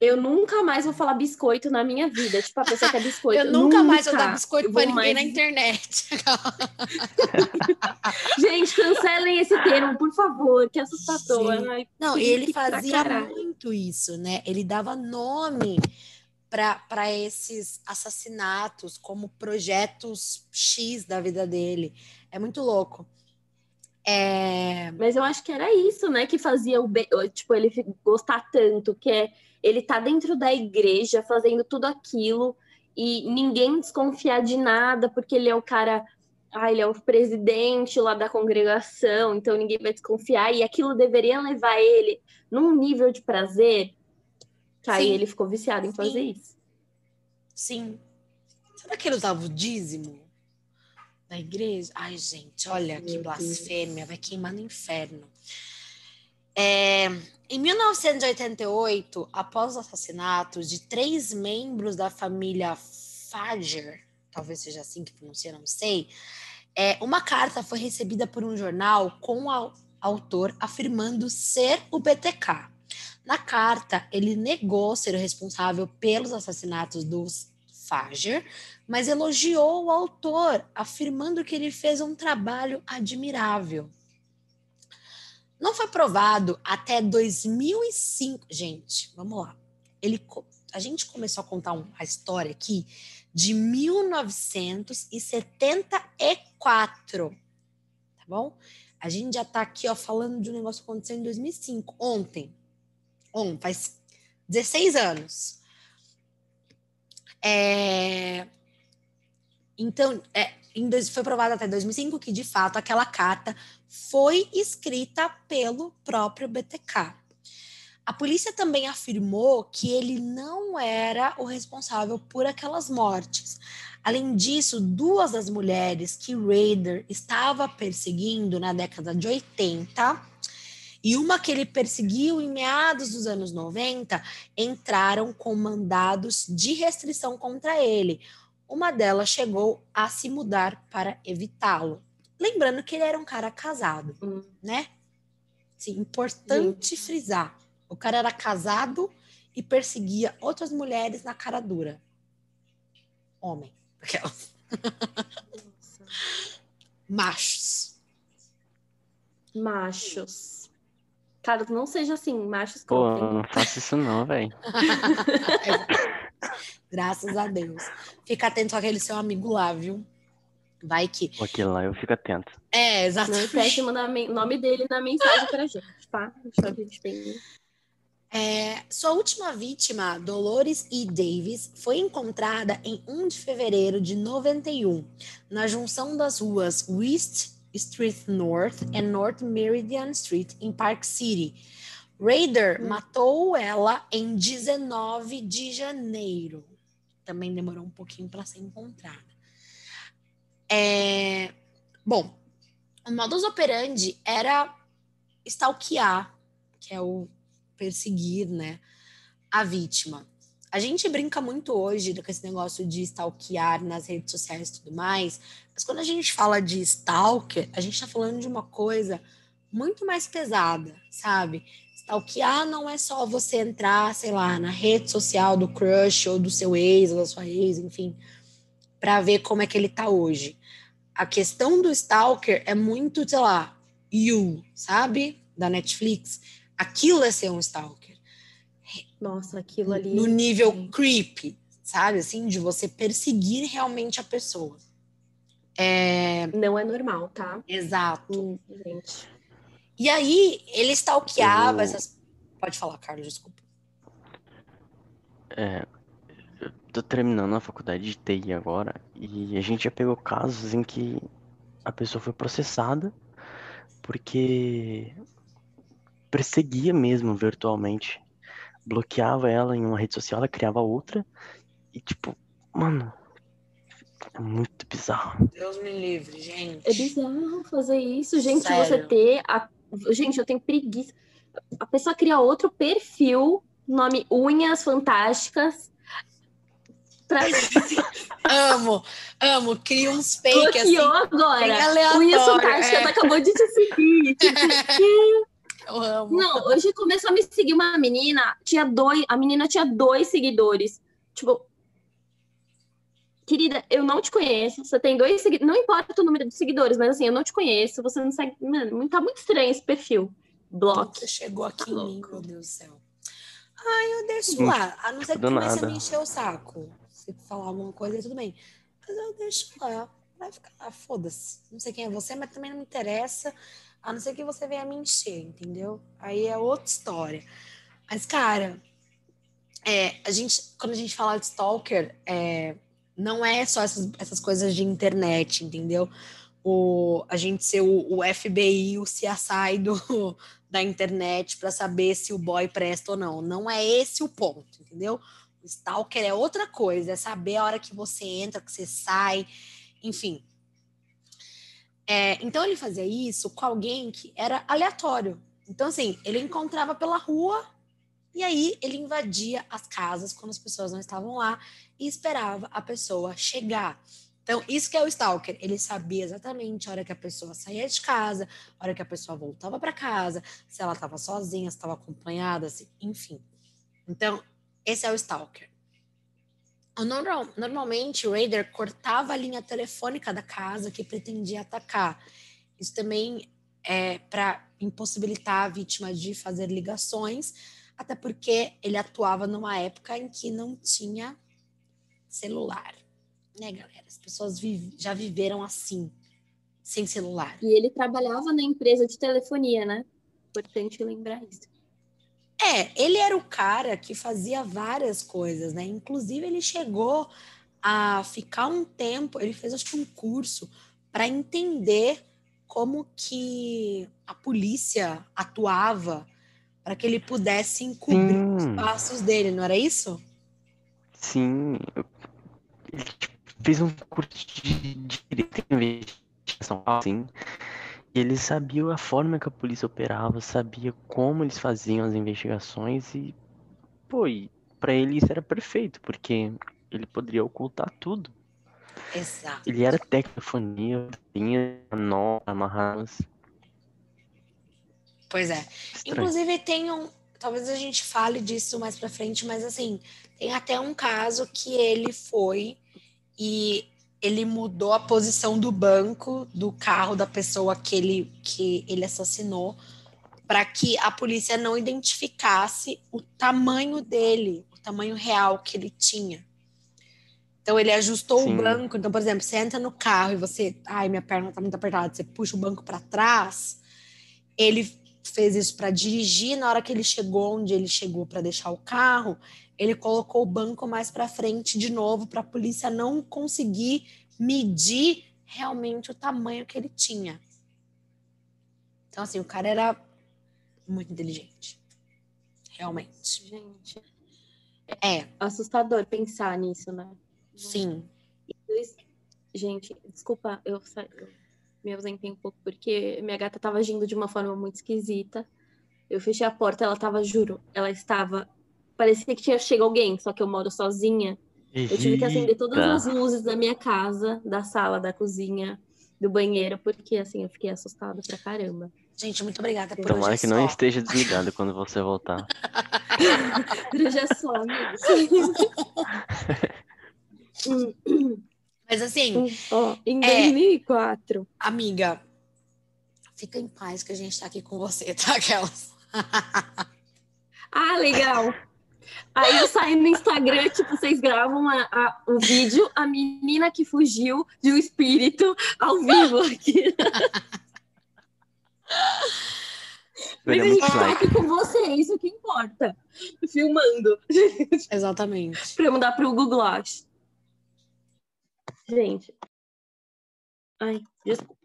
Eu nunca mais vou falar biscoito na minha vida. Tipo, a pessoa quer biscoito. Eu nunca, nunca. mais vou dar biscoito vou ninguém mais- na internet. Gente, cancelem esse termo, por favor, que assustador. Gente. Ai, Não, e ele fazia muito isso, né? Ele dava nome para esses assassinatos como projetos X da vida dele. É muito louco. É, Mas eu acho que era isso, né, que fazia o tipo ele gostar tanto, que é ele tá dentro da igreja fazendo tudo aquilo e ninguém desconfiar de nada, porque ele é o cara, ah, ele é o presidente lá da congregação, então ninguém vai desconfiar e aquilo deveria levar ele num nível de prazer. Que aí Sim. ele ficou viciado em Sim. fazer isso. sim. Será que ele usava o dízimo da igreja? Ai, gente, olha que Meu blasfêmia, vai queimar no inferno. É, em 1988, após os assassinatos de três membros da família Fager, talvez seja assim que pronuncia, não sei, é, uma carta foi recebida por um jornal com o au- autor afirmando ser o BTK. Na carta, ele negou ser o responsável pelos assassinatos dos Fager, mas elogiou o autor, afirmando que ele fez um trabalho admirável. Não foi provado até 2005. Gente, vamos lá. Ele, a gente começou a contar um- a história aqui de 1974. Tá bom? A gente já tá aqui, ó, falando de um negócio que aconteceu em 2005, ontem. Ontem, faz 16 anos. É, Então, é, em dois- foi provado até 2005 que, de fato, aquela carta foi escrita pelo próprio BTK. A polícia também afirmou que ele não era o responsável por aquelas mortes. Além disso, duas das mulheres que Raider estava perseguindo na década de 80 e uma que ele perseguiu em meados dos anos 90 entraram com mandados de restrição contra ele. Uma delas chegou a se mudar para evitá-lo. Lembrando que ele era um cara casado, Hum. né? Sim, importante frisar. O cara era casado e perseguia outras mulheres na cara dura. Homem. Aquelas. Machos. Machos. Cara, não seja assim, machos Pô, não faça isso não, velho. Graças a Deus. Fica atento àquele seu amigo lá, viu? Vai que. Aquilo lá eu fico atento. É, Não exatamente. esquece mandar men- o nome dele na mensagem pra gente, tá? Deixa a gente bem. É, sua última vítima, Dolores E. Davis, foi encontrada em 1 de fevereiro de 91, na junção das ruas West Street North e North Meridian Street, em Park City. Raider Hum. matou ela em 19 de janeiro. Também demorou um pouquinho para ser encontrada. É, bom, o modus operandi era stalkear, que é o perseguir, né, a vítima. A gente brinca muito hoje com esse negócio de stalkear nas redes sociais e tudo mais, mas quando a gente fala de stalker, a gente está falando de uma coisa muito mais pesada, sabe? Stalkear não é só você entrar, sei lá, na rede social do crush ou do seu ex ou da sua ex, enfim, para ver como é que ele tá hoje. A questão do stalker é muito, sei lá, You, sabe? Da Netflix. Aquilo é ser um stalker. Nossa, aquilo ali. No nível gente. creepy, sabe? Assim, de você perseguir realmente a pessoa. É, Não é normal, tá? exato. Hum, gente. E aí, ele stalkeava Eu- essas. Pode falar, Carlos, desculpa. É, tô terminando a faculdade de TI agora e a gente já pegou casos em que a pessoa foi processada porque perseguia mesmo virtualmente. Bloqueava ela em uma rede social, ela criava outra. E tipo, mano, é muito bizarro. Deus me livre, gente. É bizarro fazer isso, gente. Sério. Você ter. A... Gente, eu tenho preguiça. A pessoa cria outro perfil, nome Unhas Fantásticas. Pra... Amo, amo. Cria uns fake assim. Bloqueou agora. bem aleatório, Unhas Fantásticas é. acabou de te seguir. Eu amo. Não, hoje começou a me seguir uma menina, tinha dois, a menina tinha dois seguidores. Tipo, querida, eu não te conheço, você tem dois seguidores, não importa o número de seguidores, mas assim, eu não te conheço, você não segue, mano, tá muito estranho esse perfil. Bloque. Você chegou aqui Tá em mim, meu Deus do céu. Ai, eu deixo lá. A não ser que do comece a me encher o saco. Se falar alguma coisa, tudo bem. Mas eu deixo lá. Vai ficar lá, foda-se. Não sei quem é você, mas também não me interessa. A não ser que você venha me encher, entendeu? Aí é outra história. Mas, cara, é, a gente, quando a gente fala de stalker, é, não é só essas, essas coisas de internet, entendeu? O, a gente ser o, o FBI, o CSI do, da internet para saber se o boy presta ou não. Não é esse o ponto, entendeu? Stalker é outra coisa, é saber a hora que você entra, que você sai, enfim. É, então ele fazia isso com alguém que era aleatório. Então, assim, ele encontrava pela rua e aí ele invadia as casas quando as pessoas não estavam lá e esperava a pessoa chegar. Então, isso que é o stalker. Ele sabia exatamente a hora que a pessoa saía de casa, a hora que a pessoa voltava para casa, se ela estava sozinha, se estava acompanhada, se- enfim. Então, esse é o stalker. Normal- normalmente, o raider cortava a linha telefônica da casa que pretendia atacar. Isso também é para impossibilitar a vítima de fazer ligações, até porque ele atuava numa época em que não tinha celular, né, galera? As pessoas vive- já viveram assim, sem celular. E ele trabalhava na empresa de telefonia, né? Importante lembrar isso. É, ele era o cara que fazia várias coisas, né? Inclusive, ele chegou a ficar um tempo, ele fez acho que um curso para entender como que a polícia atuava para que ele pudesse encobrir os Sim. passos dele, não era isso? Sim, ele tipo, fez um curso de direito e investigação, assim, e ele sabia a forma que a polícia operava, sabia como eles faziam as investigações e, pô, e pra ele isso era perfeito, porque ele poderia ocultar tudo. Exato. Ele era tecnofonia, tinha nó amarradas. Pois é. Estranho. Inclusive, tem um. Talvez a gente fale disso mais pra frente, mas assim, tem até um caso que ele foi e ele mudou a posição do banco do carro da pessoa que ele, que ele assassinou para que a polícia não identificasse o tamanho dele, o tamanho real que ele tinha. Então ele ajustou Sim. o banco. Então, por exemplo, você entra no carro e você, ai, minha perna tá muito apertada, você puxa o banco para trás. Ele fez isso para dirigir. Na hora que ele chegou onde ele chegou para deixar o carro, ele colocou o banco mais para frente de novo para a polícia não conseguir medir realmente o tamanho que ele tinha. Então, assim, o cara era muito inteligente. Realmente. Gente, É, assustador pensar nisso, né? sim. Gente, desculpa, eu, eu me ausentei um pouco porque minha gata tava agindo de uma forma muito esquisita. Eu fechei a porta, ela tava, juro, ela estava. Parecia que tinha chegado alguém, só que eu moro sozinha. Eu tive que acender todas as luzes da minha casa, da sala, da cozinha, do banheiro, porque assim eu fiquei assustada pra caramba. Gente, muito obrigada por Tomara hoje que é não só. esteja desligado quando você voltar. Por hoje é só, amigo. Mas assim, Ó, em É. 2004. amiga, fica em paz que a gente tá aqui com você, tá? Aquelas. Ah, legal. Aí eu saio no Instagram, tipo, vocês gravam a- a- o vídeo, a menina que fugiu de um espírito ao vivo aqui. Mas a gente tá aqui com você, é isso que importa. Filmando. Exatamente. pra eu mandar pro Google Glass. Gente. Ai, desculpa.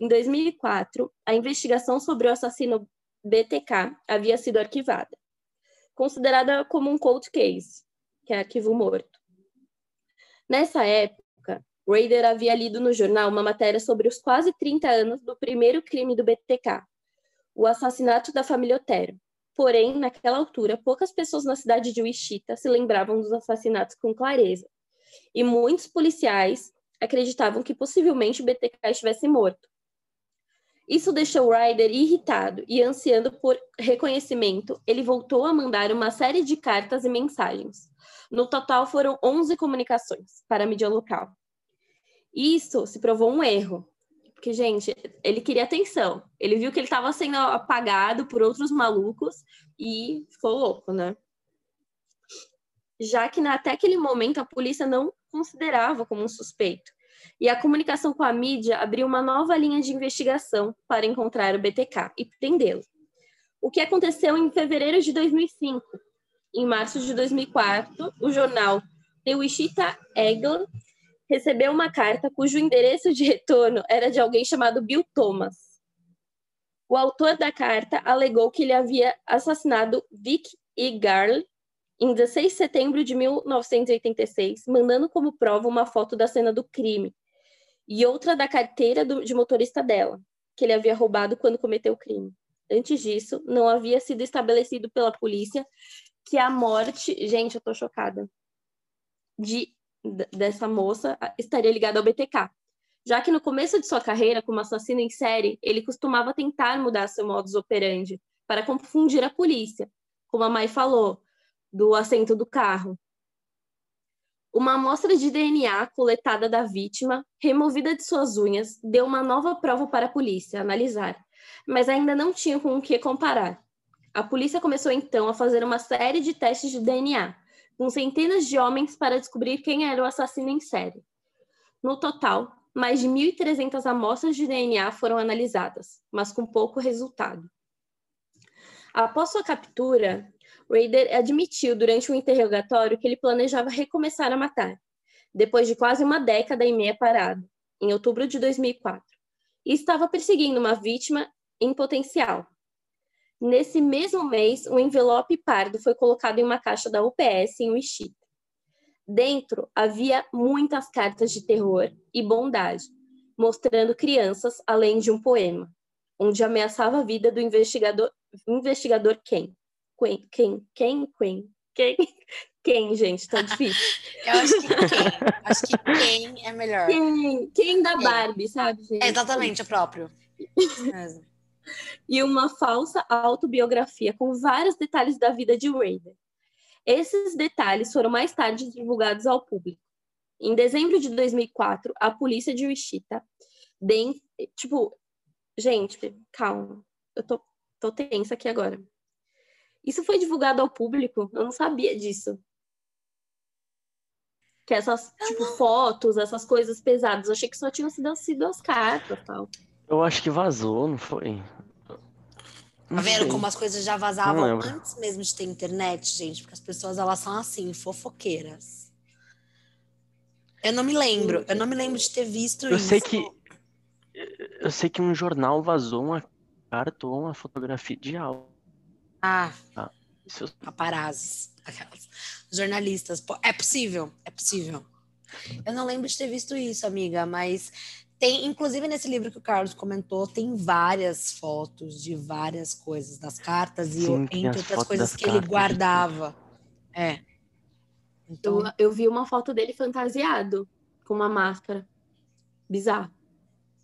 Em 2004, a investigação sobre o assassino BTK havia sido arquivada, considerada como um cold case, que é arquivo morto. Nessa época, Raider havia lido no jornal uma matéria sobre os quase 30 anos do primeiro crime do BTK, o assassinato da família Otero. Porém, naquela altura, poucas pessoas na cidade de Wichita se lembravam dos assassinatos com clareza. E muitos policiais acreditavam que possivelmente o BTK estivesse morto. Isso deixou Ryder irritado e ansiando por reconhecimento, ele voltou a mandar uma série de cartas e mensagens. No total foram 11 comunicações para a mídia local. Isso se provou um erro, porque, gente, ele queria atenção. Ele viu que ele estava sendo apagado por outros malucos e ficou louco, né? Já que até aquele momento a polícia não considerava como um suspeito. E a comunicação com a mídia abriu uma nova linha de investigação para encontrar o BTK e prendê-lo. O que aconteceu em fevereiro de 2005? Em março de 2004, o jornal The Wichita Eagle recebeu uma carta cujo endereço de retorno era de alguém chamado Bill Thomas. O autor da carta alegou que ele havia assassinado Vic E. Garl em 16 de setembro de 1986, mandando como prova uma foto da cena do crime e outra da carteira do, de motorista dela, que ele havia roubado quando cometeu o crime. Antes disso, não havia sido estabelecido pela polícia que a morte, gente, eu tô chocada, de dessa moça estaria ligada ao BTK, já que no começo de sua carreira como assassino em série, ele costumava tentar mudar seu modus operandi para confundir a polícia, como a Mai falou, do assento do carro. Uma amostra de DNA coletada da vítima, removida de suas unhas, deu uma nova prova para a polícia analisar, mas ainda não tinha com o que comparar. A polícia começou então a fazer uma série de testes de DNA, com centenas de homens para descobrir quem era o assassino em série. No total, mais de 1.300 amostras de DNA foram analisadas, mas com pouco resultado. Após sua captura, Raider admitiu durante um interrogatório que ele planejava recomeçar a matar, depois de quase uma década e meia parado, em outubro de 2004, e estava perseguindo uma vítima em potencial, Nesse mesmo mês, um envelope pardo foi colocado em uma caixa da UPS em Wichita. Dentro havia muitas cartas de terror e bondade, mostrando crianças além de um poema, onde ameaçava a vida do investigador, investigador Ken. Quen, Ken, Ken, Quen, Ken, Ken, gente, tá difícil. Eu acho que Ken, acho que Ken é melhor. Ken, Ken da Barbie, sabe, gente? É exatamente, o próprio. E uma falsa autobiografia com vários detalhes da vida de Raider. Esses detalhes foram mais tarde divulgados ao público. Em dezembro de 2004, a polícia de Wichita, de, tipo, gente, calma, eu tô, tô tensa aqui agora. Isso foi divulgado ao público? Eu não sabia disso. Que essas, tipo, fotos, essas coisas pesadas, eu achei que só tinham sido, sido as cartas tal. Eu acho que vazou, não foi? Tá vendo como as coisas já vazavam antes mesmo de ter internet, gente? Porque as pessoas, elas são assim, fofoqueiras. Eu não me lembro, eu não me lembro de ter visto eu isso. Sei que, eu sei que um jornal vazou uma carta ou uma fotografia de algo. Ah, ah isso... paparazzi, aquelas. Jornalistas. É possível, é possível. Eu não lembro de ter visto isso, amiga, mas tem, inclusive nesse livro que o Carlos comentou, tem várias fotos de várias coisas das cartas Sim, e entre outras coisas que ele guardava. É. Então... Eu, eu vi uma foto dele fantasiado com uma máscara. Bizarro.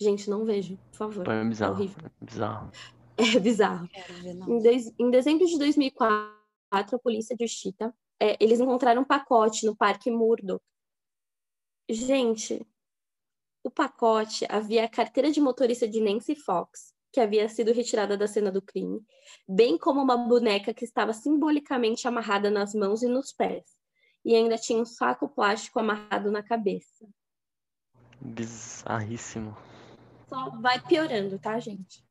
Gente, não vejo, por favor. É bizarro. É horrível. É bizarro. É bizarro. Ver, em, de, em, dezembro de 2004, a polícia de Chita, é, eles encontraram um pacote no Parque Murdo. Gente, o pacote havia a carteira de motorista de Nancy Fox, que havia sido retirada da cena do crime, bem como uma boneca que estava simbolicamente amarrada nas mãos e nos pés, e ainda tinha um saco plástico amarrado na cabeça. Bizarríssimo. Só vai piorando, tá, gente?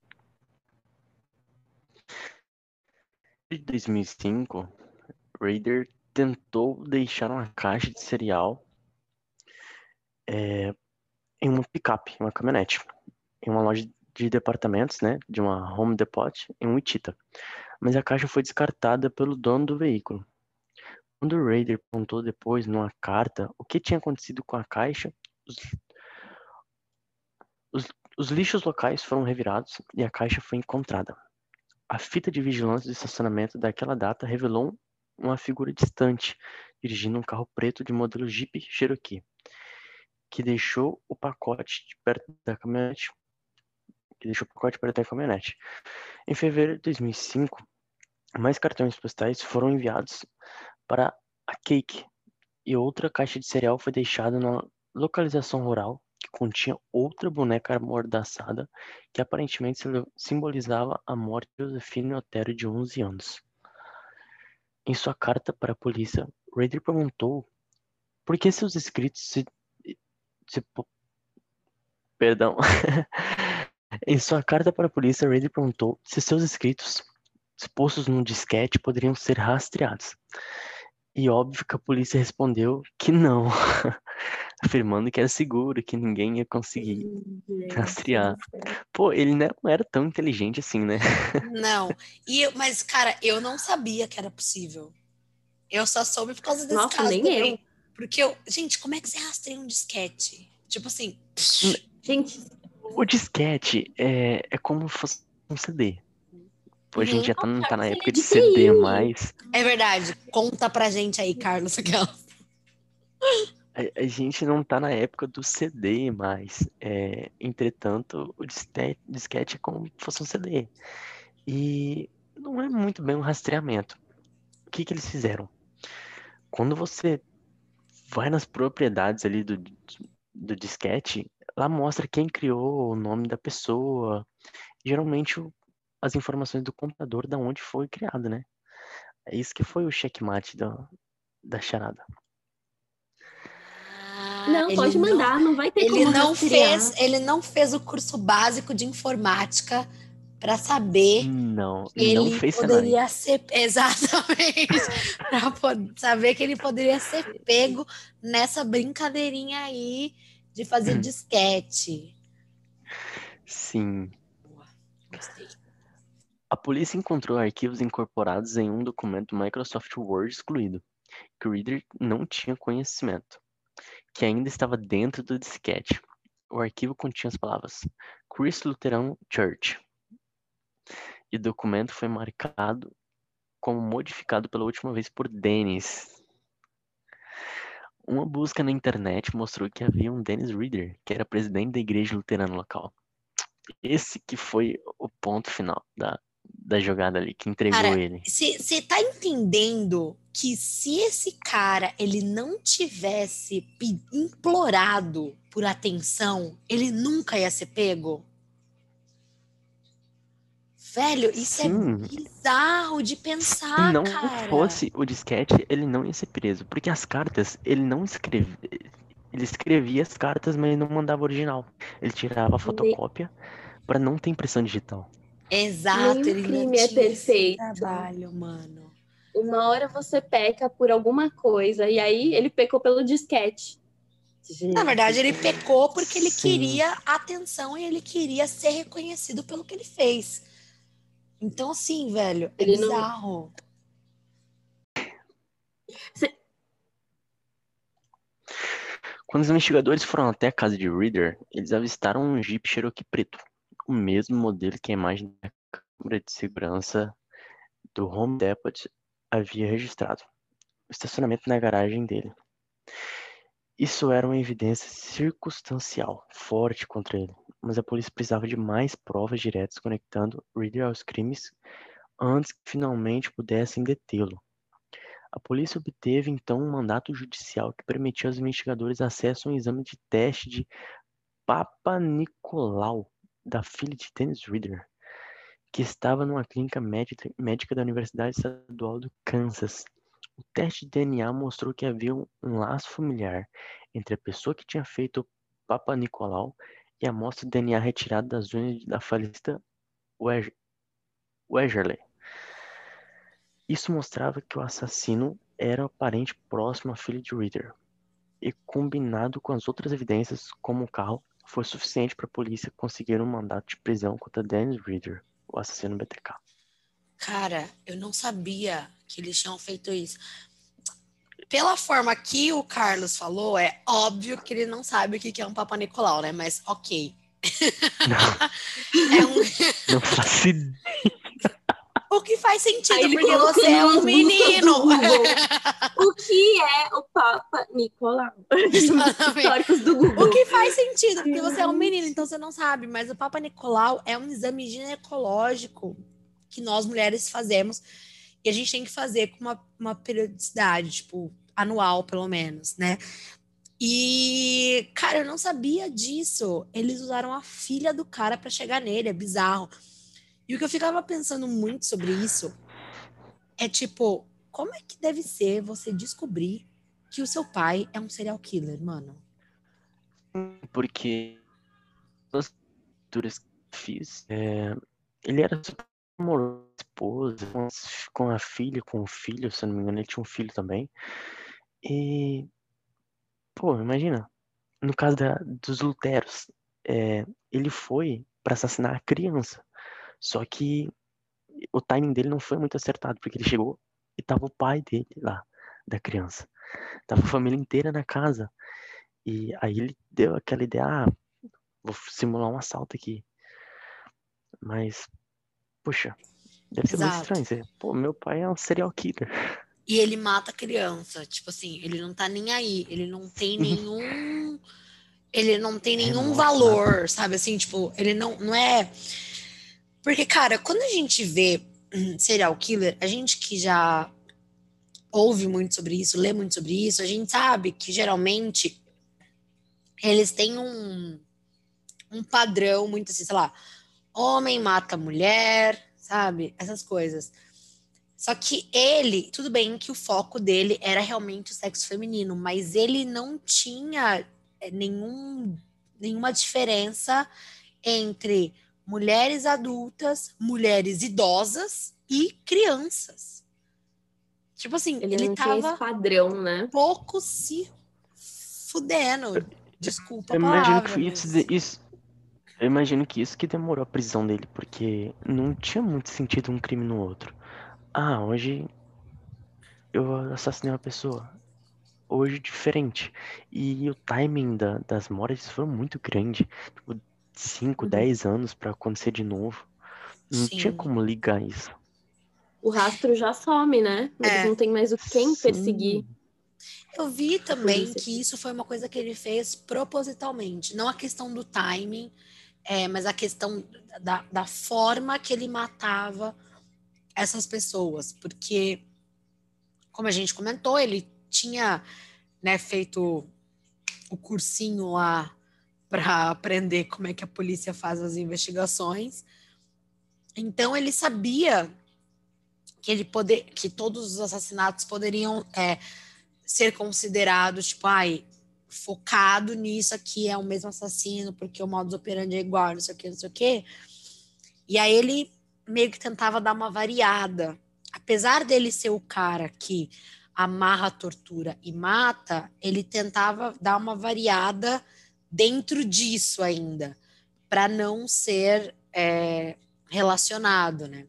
Em 2005, Raider tentou deixar uma caixa de cereal é, em uma picape, uma caminhonete. em uma loja de departamentos, né, de uma Home Depot em Wichita, mas a caixa foi descartada pelo dono do veículo. Quando o Raider contou depois, numa carta, o que tinha acontecido com a caixa, os, os, os lixos locais foram revirados e a caixa foi encontrada. A fita de vigilância do estacionamento daquela data revelou uma figura distante, dirigindo um carro preto de modelo Jeep Cherokee, que deixou o pacote de perto da caminhonete que deixou o pacote para a caminhonete. Em fevereiro de 2005, mais cartões postais foram enviados para a Cake e outra caixa de cereal foi deixada na localização rural que continha outra boneca amordaçada que aparentemente simbolizava a morte de Josefine Otero de 11 anos. Em sua carta para a polícia, Raider perguntou por que seus escritos se, se perdão Em sua carta para a polícia, Raider perguntou se seus escritos expostos no disquete poderiam ser rastreados. E óbvio que a polícia respondeu que não, afirmando que era seguro, que ninguém ia conseguir rastrear. Pô, ele não era tão inteligente assim, né? Não. E, mas, cara, eu não sabia que era possível. Eu só soube por causa desse Nossa, caso nem também. eu. Porque eu, gente, como é que você rastreia um disquete? Tipo assim, Gente, O disquete é, é como se fosse um CD. Pô, a gente já tá, não tá na é época de CD mais. é verdade. Conta pra gente aí, Carlos. aquela. A, a gente não tá na época do CD mais. É, entretanto, o disquete, disquete é como se fosse um CD. E não é muito bem um rastreamento. O que que eles fizeram? Quando você vai nas propriedades ali do, do disquete, lá mostra quem criou, o nome da pessoa. Geralmente o- as informações do computador da onde foi criado, né? É isso que foi o checkmate da, da charada. não, Ele pode mandar, não, vai ter Ele como não rastrear. fez, ele não fez o curso básico de informática para saber Não, ele não fez poderia ser exatamente para saber que ele poderia ser pego nessa brincadeirinha aí de fazer Hum. disquete. Sim. Boa, gostei. A polícia encontrou arquivos incorporados em um documento Microsoft Word excluído, que o reader não tinha conhecimento, que ainda estava dentro do disquete. O arquivo continha as palavras Chris Lutheran Church. E o documento foi marcado como modificado pela última vez por Dennis. Uma busca na internet mostrou que havia um Dennis Reader, que era presidente da igreja luterana local. Esse que foi o ponto final da, da jogada ali, que entregou Cara, ele. Você tá entendendo que se esse cara ele não tivesse implorado por atenção, ele nunca ia ser pego? Velho, isso Sim. é bizarro de Se pensar, não cara. fosse o disquete, ele não ia ser preso. Porque as cartas, ele não escrevia. Ele escrevia as cartas, mas ele não mandava original. Ele tirava a fotocópia para não ter impressão digital. Exato, Nenhum ele crime é perfeito. trabalho, mano. Uma hora você peca por alguma coisa, e aí ele pecou pelo disquete. Na verdade, ele pecou porque ele Sim. queria atenção e ele queria ser reconhecido pelo que ele fez. Então, assim, velho, é Ele não- bizarro. Quando os investigadores foram até a casa de Reader, eles avistaram um Jeep Cherokee preto, o mesmo modelo que a imagem da câmera de segurança do Home Depot havia registrado. O estacionamento na garagem dele. Isso era uma evidência circunstancial forte contra ele, mas a polícia precisava de mais provas diretas conectando Reader aos crimes antes que finalmente pudessem detê-lo. A polícia obteve então um mandato judicial que permitia aos investigadores acesso a um exame de teste de Papa Nicolau da filha de Dennis Reader, que estava numa clínica médica, da Universidade Estadual do Kansas. O teste de DNA mostrou que havia um, laço familiar entre a pessoa que tinha feito o Papa Nicolau e a amostra de DNA retirada das unhas da Wej- Wegerle. Isso mostrava que o assassino era o parente próximo à filha de Reader, e combinado com as outras evidências, como o carro, foi suficiente para a polícia conseguir um mandato de prisão contra Dennis Reader, o assassino BTK. Cara, eu não sabia que eles tinham feito isso. Pela forma que o Carlos falou, é óbvio que ele não sabe o que é um Papa Nicolau, né? Mas ok. Não, É um... não faço ideia. O que faz sentido, porque você é um menino. O que é o Papa Nicolau? Históricos do Google. O que faz sentido, porque você é um menino, então você não sabe. Mas o Papa Nicolau é um exame ginecológico que nós mulheres fazemos e a gente tem que fazer com uma, uma periodicidade, tipo, anual, pelo menos, né? E, cara, eu não sabia disso. Eles usaram a filha do cara para chegar nele, é bizarro. E o que eu ficava pensando muito sobre isso é tipo, como é que deve ser você descobrir que o seu pai é um serial killer, mano? Porque as leituras que eu fiz, é, ele era super amoroso, esposa, com, com a filha, com o filho, se não me engano, ele tinha um filho também. E, pô, imagina, no caso da, dos Luteros, é, ele foi para assassinar a criança. Só que o timing dele não foi muito acertado, porque ele chegou e tava o pai dele lá, da criança. Tava a família inteira na casa. E aí ele deu aquela ideia, ah, vou simular um assalto aqui. Mas, poxa, deve ser muito Exato. estranho. Você, pô, meu pai é um serial killer. E ele mata a criança. Tipo assim, ele não tá nem aí. Ele não tem nenhum. Ele não tem nenhum Remorso, valor, sabe? Assim, tipo, ele não, não é. Porque, cara, quando a gente vê hum, serial killer, a gente que já ouve muito sobre isso, lê muito sobre isso, a gente sabe que geralmente eles têm um, um padrão muito assim, sei lá, homem mata mulher, sabe? Essas coisas. Só que ele, tudo bem que o foco dele era realmente o sexo feminino, mas ele não tinha eh, nenhum, nenhuma diferença entre mulheres adultas, mulheres idosas e crianças. Tipo assim, Ele, ele, não tinha tava esse padrão, né? pouco se fudendo. Desculpa Eu a imagino palavra. que isso, mas- de- isso, eu imagino que isso que demorou a prisão dele, porque não tinha muito sentido um crime no outro. Ah, hoje eu assassinei uma pessoa. Hoje diferente. E o timing da- das mortes foi muito grande. Tipo, 5, Uhum. 10 anos pra acontecer de novo. Não tinha Sim. como ligar isso. O rastro já some, né? Eles É. não tem mais o quem Sim. perseguir. Eu vi também que isso foi uma coisa que ele fez propositalmente. Não a questão do timing, é, mas a questão da, da forma que ele matava essas pessoas. Porque, como a gente comentou, ele tinha né, feito o cursinho lá para aprender como é que a polícia faz as investigações. Então ele sabia que ele poder, que todos os assassinatos poderiam é, ser considerados, tipo, ai, focado nisso aqui é o mesmo assassino, porque o modus operandi é igual, não sei o que, não sei o que. E aí ele meio que tentava dar uma variada. Apesar dele ser o cara que amarra, tortura e mata, ele tentava dar uma variada dentro disso ainda, para não ser é, relacionado, né?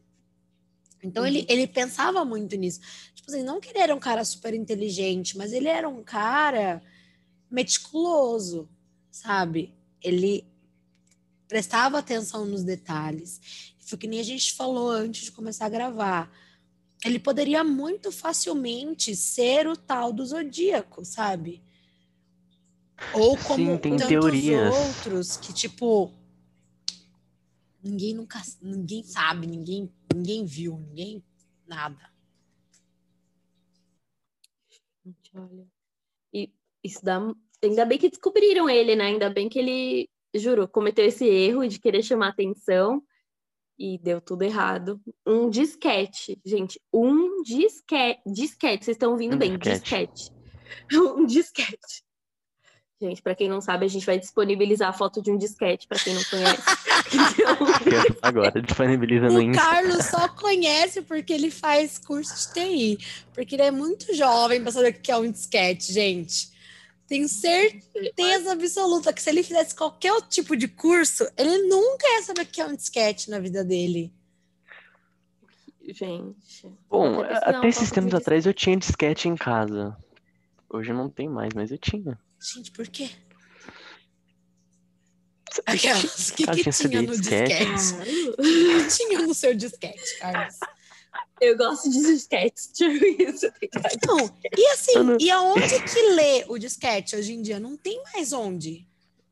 Então ele, ele pensava muito nisso. Tipo assim, não que ele era um cara super inteligente, mas ele era um cara meticuloso, sabe? Ele prestava atenção nos detalhes. Foi que nem a gente falou antes de começar a gravar. Ele poderia muito facilmente ser o tal do zodíaco, sabe? Ou como Sim, tem tantos teorias. outros que, tipo, ninguém nunca, ninguém sabe, ninguém, ninguém viu, ninguém nada. Gente, olha. E isso dá. Ainda bem que descobriram ele, né? Ainda bem que ele, juro, cometeu esse erro de querer chamar atenção e deu tudo errado. Um disquete, gente. Um disquete. Disquete, vocês estão ouvindo Um bem? disquete. Disquete. Um disquete. Gente, para quem não sabe, a gente vai disponibilizar a foto de um disquete, para quem não conhece. Então, Agora, disponibiliza no O. Carlos só conhece porque ele faz curso de TI. Porque ele é muito jovem para saber o que é um disquete, gente. Tenho certeza absoluta que se ele fizesse qualquer outro tipo de curso, ele nunca ia saber o que é um disquete na vida dele. Gente. Bom, até pesquisar um até esses tempos atrás eu tinha disquete em casa. Hoje não tenho mais, mas eu tinha. Gente, por quê? Aquelas, o que, que tinha no disquete. disquete? Que tinha no seu disquete, Carlos? Eu gosto de disquetes, tipo isso. Não, e assim, não- e aonde que lê o disquete hoje em dia? Não tem mais onde.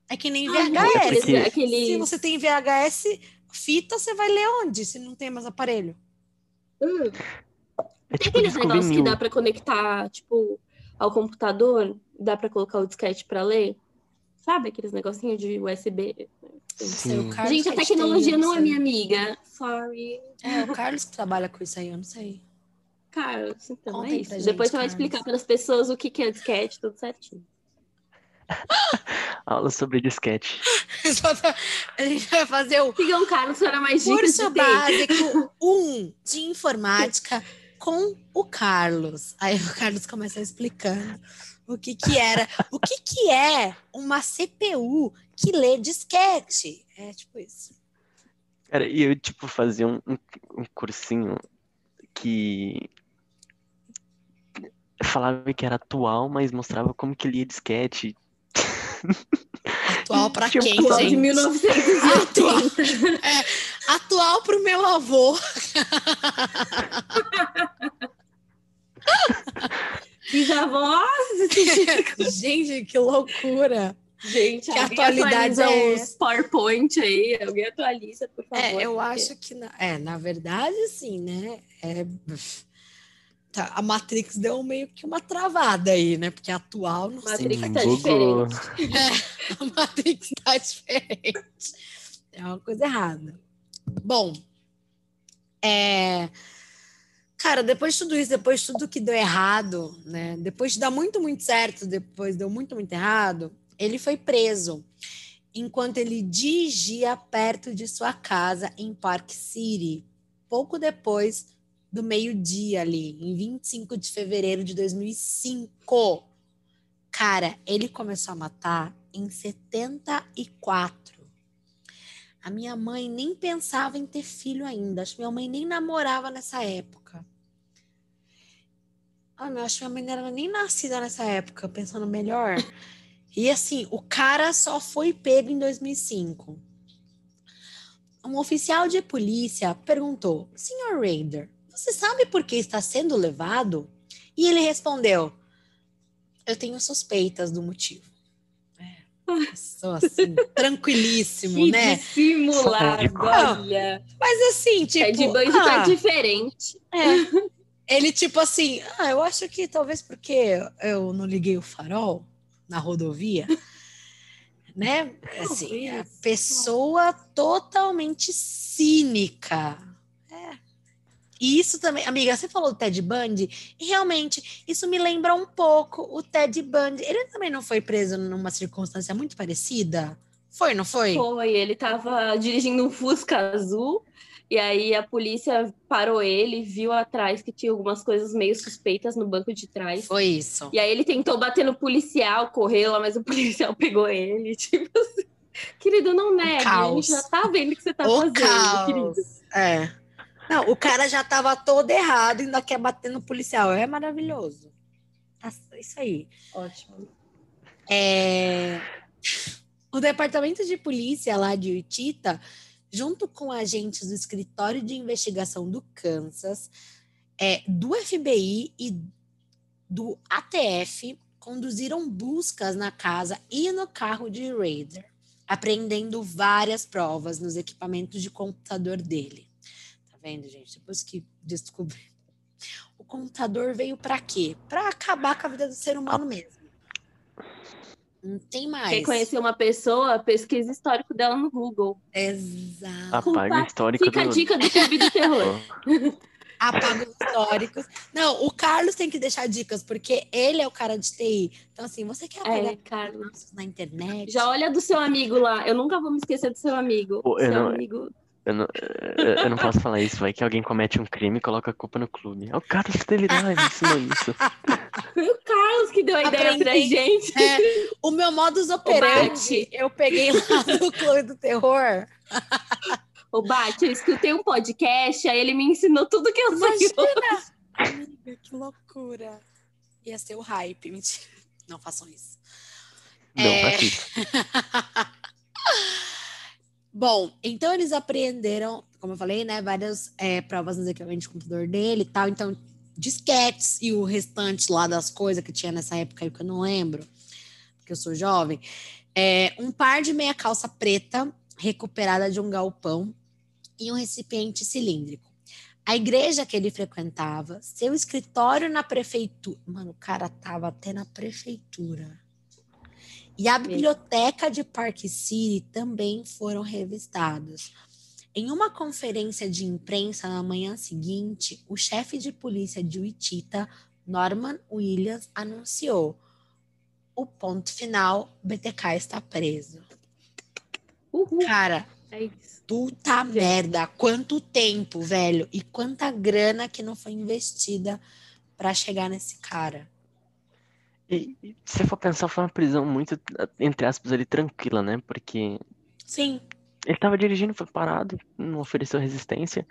É que nem Ah, VHS. é porque- aquele... Se você tem VHS, fita, você vai ler onde? Se não tem mais aparelho. Hum, É Tem tipo aqueles disco negócios que dá pra conectar, tipo, ao computador, dá pra colocar o disquete pra ler? Sabe aqueles negocinhos de USB? Sim. Gente, a tecnologia eu não é minha amiga. Sorry. É, o Carlos que trabalha com isso aí, eu não sei. Carlos, então Contem é isso. gente, Depois você vai explicar para as pessoas o que que é disquete, tudo certinho. Aula sobre disquete. A gente vai fazer o Sigam o Carlos para mais dicas curso básico 1 de informática com o Carlos. Aí o Carlos começa explicando o que que era, o que que é uma CPU que lê disquete. É tipo isso. Cara, e eu, tipo, fazia um, um, cursinho que falava que era atual, mas mostrava como que lia disquete. Atual pra Tipo, quem, Atual de gente? 1980. Atual pro meu avô. Bisavós. Gente, que loucura. Gente, Que atualidade é os PowerPoint aí. Alguém atualiza, por favor. É, eu porque- acho que na, é, na verdade, sim, né? É, tá, a Matrix deu meio que uma travada aí, né? Porque a atual não sei. Matrix Sim, tá bugou. diferente. A Matrix tá diferente. É uma coisa errada. Bom, é, cara, depois de tudo isso, depois de tudo que deu errado, né? Depois de dar muito, muito certo, depois deu muito, muito errado, ele foi preso enquanto ele dirigia perto de sua casa em Park City, pouco depois do meio-dia ali, em 25 de fevereiro de 2005. Cara, ele começou a matar em 74. A minha mãe nem pensava em ter filho ainda. Acho que minha mãe nem namorava nessa época. Ah, meu, acho que minha mãe não era nem nascida nessa época, pensando melhor. E assim, o cara só foi pego em 2005. Um oficial de polícia perguntou: Senhor Raider, você sabe por que está sendo levado? E ele respondeu: Eu tenho suspeitas do motivo. É, sou assim, tranquilíssimo, Que né? dissimulado, olha. Mas assim, tipo. Ted Bundy ah, tá diferente. é. Ele, tipo assim, ah, eu acho que talvez porque eu não liguei o farol na rodovia, né? Assim, a pessoa totalmente cínica. E isso também, amiga, você falou do Ted Bundy, e realmente isso me lembra um pouco o Ted Bundy. Ele também não foi preso numa circunstância muito parecida? Foi, não foi? Foi, ele tava dirigindo um Fusca azul. E aí a polícia parou ele, viu atrás que tinha algumas coisas meio suspeitas no banco de trás. Foi isso. E aí ele tentou bater no policial, correu lá, mas o policial pegou ele. Tipo assim, querido, não negue. A gente já tá vendo o que você tá o fazendo, querido. caos. É. Não, o cara já tava todo errado, ainda quer bater no policial. É maravilhoso. Tá- Isso aí. Ótimo. É, O departamento de polícia lá de Wichita, junto com agentes do escritório de investigação do Kansas, é, do FBI e do ATF, conduziram buscas na casa e no carro de Raider, apreendendo várias provas nos equipamentos de computador dele. Tá vendo, gente? Depois que descobri. O computador veio para quê? Para acabar com a vida do ser humano mesmo. Não tem mais. Quer conhecer uma pessoa? Pesquisa o histórico dela no Google. Exato. Apaga o histórico Fica a do... dica do Clube do Terror. Apaga os históricos. Não, o Carlos tem que deixar dicas, porque ele é o cara de TI. Então, assim, você quer apagar É, Carlos. na internet? Já olha do seu amigo lá. Eu nunca vou me esquecer do seu amigo. Pô, eu seu não- amigo. Eu não, eu, eu não posso falar isso, vai que alguém comete um crime e coloca a culpa no clube. É o Carlos Fidelidade, ensinou isso. Foi o Carlos que deu a ideia pra gente. É, o meu modus operandi, eu peguei lá do Clube do Terror. Ô, Bate, eu escutei um podcast, aí ele me ensinou tudo que eu sei. Imagina! Amiga, que loucura. Ia ser o hype. Mentira. Não façam isso. Não, É. isso. Bom, então eles apreenderam, como eu falei, né, várias é, provas no equipamento de computador dele e tal. Então, disquetes e o restante lá das coisas que tinha nessa época aí que eu não lembro, porque eu sou jovem. É, um par de meia calça preta recuperada de um galpão e um recipiente cilíndrico. A igreja que ele frequentava, seu escritório na prefeitura. Mano, o cara tava até na prefeitura. E a biblioteca de Park City também foram revistados. Em uma conferência de imprensa na manhã seguinte, o chefe de polícia de Wichita, Norman Williams, anunciou: o ponto final, BTK está preso. Uhul, Cara, é puta merda, quanto tempo, velho, e quanta grana que não foi investida para chegar nesse cara. E, e se for pensar, foi uma prisão muito, entre aspas, ali, tranquila, né? Porque Sim, ele tava dirigindo, foi parado, não ofereceu resistência.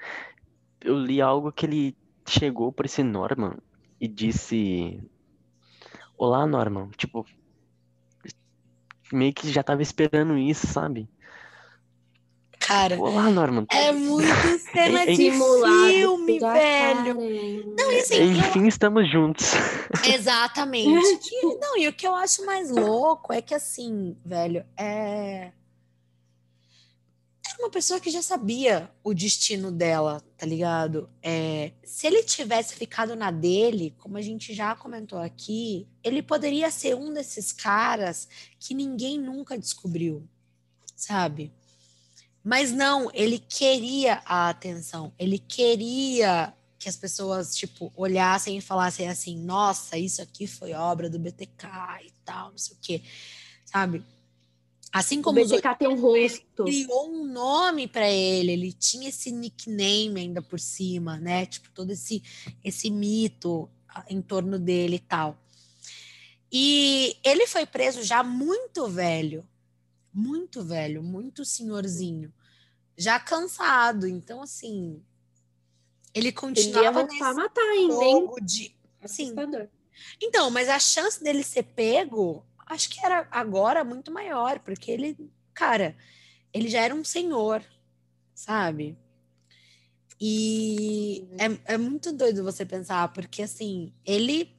Eu li algo que ele chegou por esse Norman e disse: Olá, Norman. Tipo, meio que já tava esperando isso, sabe? Cara, Olá, Norman. é muito cena É- de filme, velho. Não, e assim, eu- Enfim, estamos juntos. Exatamente. E, não, e o que eu acho mais louco é que, assim, velho, é. Era uma pessoa que já sabia o destino dela, tá ligado? É, se ele tivesse ficado na dele, como a gente já comentou aqui, ele poderia ser um desses caras que ninguém nunca descobriu, sabe? Mas não, ele queria a atenção, ele queria que as pessoas, tipo, olhassem e falassem assim, nossa, isso aqui foi obra do BTK e tal, não sei o quê, sabe? Assim O como os BTK tem um rosto. criou um nome para ele, ele tinha esse nickname ainda por cima, né? Tipo, todo esse, esse mito em torno dele e tal. E ele foi preso já muito velho, muito velho, muito senhorzinho, já cansado. Então, assim, ele Ele ia continuava a nesse matar ainda, hein? jogo de. Sim, Assustador. então, mas a chance dele ser pego, acho que era agora muito maior, porque ele, cara, ele já era um senhor, sabe? E é, é muito doido você pensar, porque assim, ele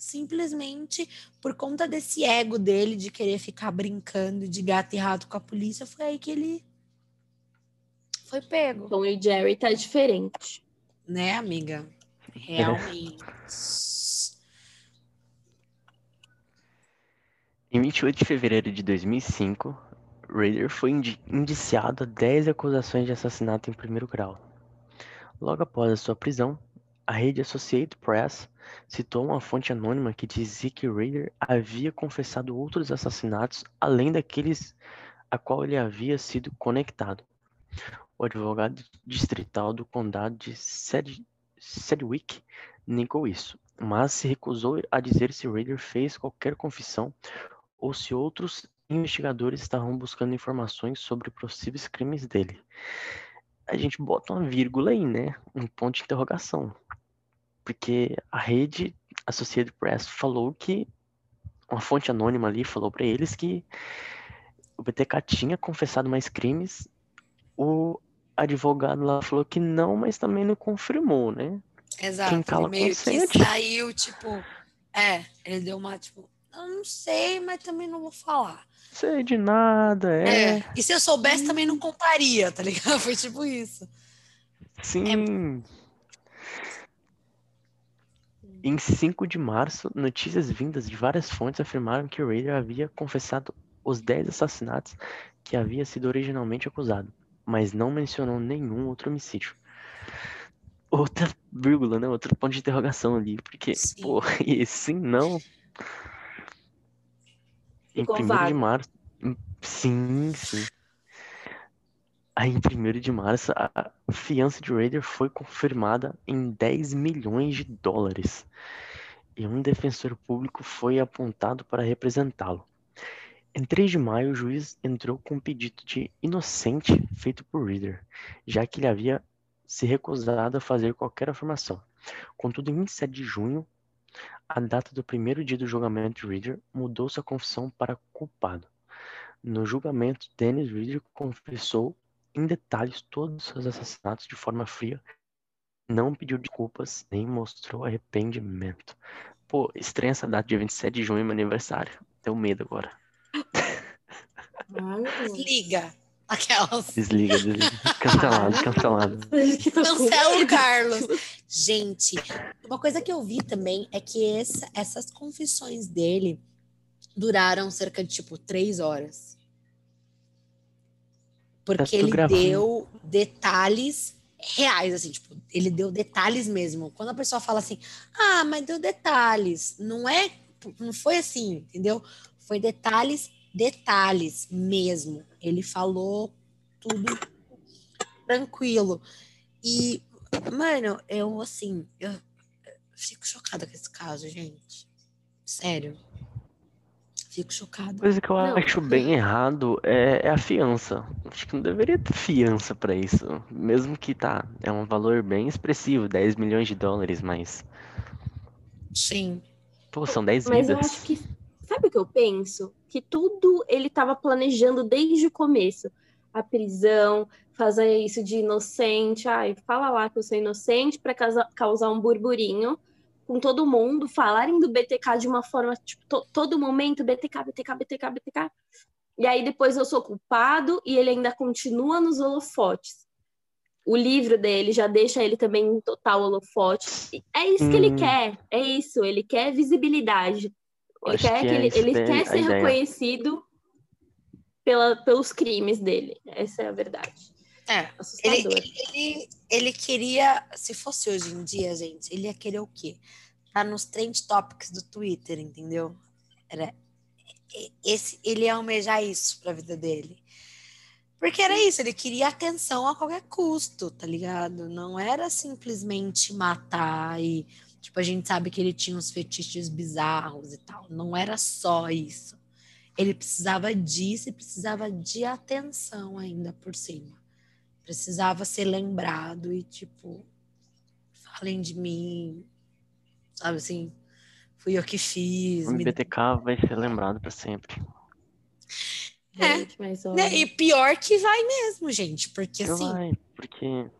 simplesmente, por conta desse ego dele de querer ficar brincando de gato e rato com a polícia, foi aí que ele foi pego, Tom e Jerry tá diferente. né, amiga? Realmente. Em 28 de fevereiro de 2005, Raider foi indi- indiciado a 10 acusações de assassinato em primeiro grau. Logo após a sua prisão, a rede Associated Press citou uma fonte anônima que dizia que Raider havia confessado outros assassinatos além daqueles a qual ele havia sido conectado. O advogado distrital do condado de Sed- Sedgwick negou isso, mas se recusou a dizer se Raider fez qualquer confissão ou se outros investigadores estavam buscando informações sobre possíveis crimes dele. A gente bota uma vírgula aí, né? Um ponto de interrogação. Porque a rede Associated Press falou que uma fonte anônima ali falou para eles que o BTK tinha confessado mais crimes. O advogado lá falou que não, mas também não confirmou, né? Exato. Quem cala ele meio consente. que saiu, tipo. É, ele deu uma, tipo, não sei, mas também não vou falar. Sei de nada, é. É. E se eu soubesse, também não contaria, tá ligado? Foi tipo isso. Sim. Em 5 de março, notícias vindas de várias fontes afirmaram que o Raider havia confessado os 10 assassinatos que havia sido originalmente acusado, mas não mencionou nenhum outro homicídio. Outra vírgula, né? Outro ponto de interrogação ali, porque, Sim. pô, e sim, não. Em Ficou 1 de março. em- Sim, sim. Aí, em 1 de março, a fiança de Raider foi confirmada em 10 milhões de dólares. e um defensor público foi apontado para representá-lo. Em 3 de maio, o juiz entrou com um pedido de inocente feito por Reader, já que ele havia se recusado a fazer qualquer afirmação. Contudo, em 27 de junho, a data do primeiro dia do julgamento de Reader mudou sua confissão para culpado. No julgamento, Dennis Reader confessou em detalhes todos os assassinatos de forma fria, não pediu desculpas nem mostrou arrependimento. Pô, estranha essa data, dia 27 de junho, meu aniversário. Tenho medo agora. Desliga. Aquelas. Desliga, desliga. Cancelado, cancelado. Cancela o Carlos. Gente, uma coisa que eu vi também é que essa, essas confissões dele duraram cerca de tipo três horas. Porque ele gravando. deu detalhes reais, assim, tipo, ele deu detalhes mesmo. Quando a pessoa fala assim, ah, mas deu detalhes, não é, não foi assim, entendeu? Foi detalhes, detalhes mesmo. Ele falou tudo tranquilo. E, mano, eu, assim, eu, eu fico chocada com esse caso, gente. Sério. Fico chocada. Coisa que eu Não. acho bem errado é, é a fiança. Acho que não deveria ter fiança pra isso. Mesmo que tá, é um valor bem expressivo, 10 milhões de dólares, mas. Sim. Pô, são 10 Mas eu vidas. acho que. Sabe o que eu penso? Que tudo ele estava planejando desde o começo. A prisão, fazer isso de inocente. Ai, fala lá que eu sou inocente para causar um burburinho com todo mundo, falarem do BTK de uma forma, tipo, to- todo momento, BTK, BTK, BTK, BTK. E aí depois eu sou culpado e ele ainda continua nos holofotes. O livro dele já deixa ele também em total holofote. É isso que ele Hum. quer, é isso, ele quer visibilidade. Ele Acho quer, que é ele, ele quer ser ideia. reconhecido pela, pelos crimes dele. Essa é a verdade. É. Ele, Assustador. ele, ele queria, se fosse hoje em dia, gente, ele ia querer o quê? Tá nos trend topics do Twitter, entendeu? Era esse, ele ia almejar isso pra vida dele. Porque era isso, ele queria atenção a qualquer custo, tá ligado? Não era simplesmente matar e, tipo, a gente sabe que ele tinha uns fetiches bizarros e tal. Não era só isso. Ele precisava disso e precisava de atenção ainda por cima precisava ser lembrado e tipo falem de mim sabe assim fui eu que fiz O me- BTK vai ser lembrado pra sempre. É, Gente, mas olha, né? e pior que vai mesmo gente porque Que assim vai, porque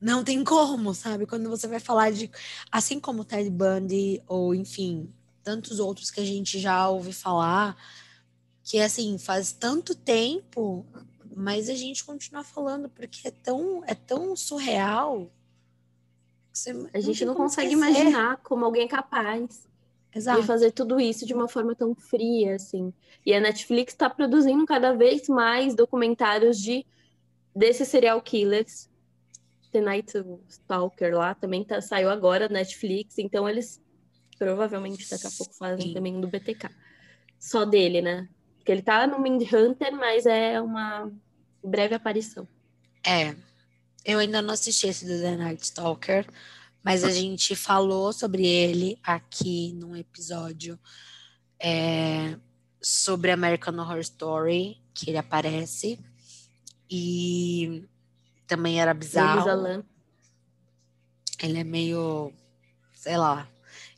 não tem como sabe quando você vai falar de assim como Ted Bundy ou enfim tantos outros que a gente já ouve falar que assim faz tanto tempo mas a gente continua falando porque é tão é tão surreal a gente não consegue esquecer. imaginar como alguém é capaz Exato. de fazer tudo isso de uma forma tão fria, assim. E a Netflix está produzindo cada vez mais documentários de desses serial killers. The Night Stalker lá também tá, saiu agora na Netflix, então eles provavelmente daqui a pouco fazem Sim. também um do BTK. Só dele, né? Porque ele tá no Mindhunter, mas é uma breve aparição. É, eu ainda não assisti esse do The Night Stalker, mas a gente falou sobre ele aqui num episódio é, sobre American Horror Story, que ele aparece, e também era bizarro. Lam. Ele é meio, sei lá,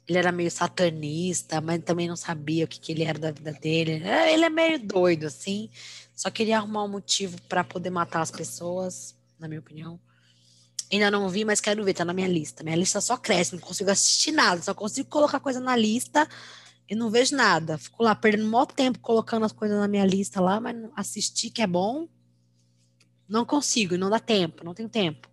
ele era meio satanista, mas também não sabia o que, que ele era da vida dele. É, Ele é meio doido, assim. Só queria arrumar um motivo para poder matar as pessoas, na minha opinião. Ainda não vi, mas quero ver, tá na minha lista. Minha lista só cresce, não consigo assistir nada, só consigo colocar coisa na lista e não vejo nada. Fico lá perdendo maior tempo colocando as coisas na minha lista lá, mas assistir que é bom, não consigo, não dá tempo, não tenho tempo.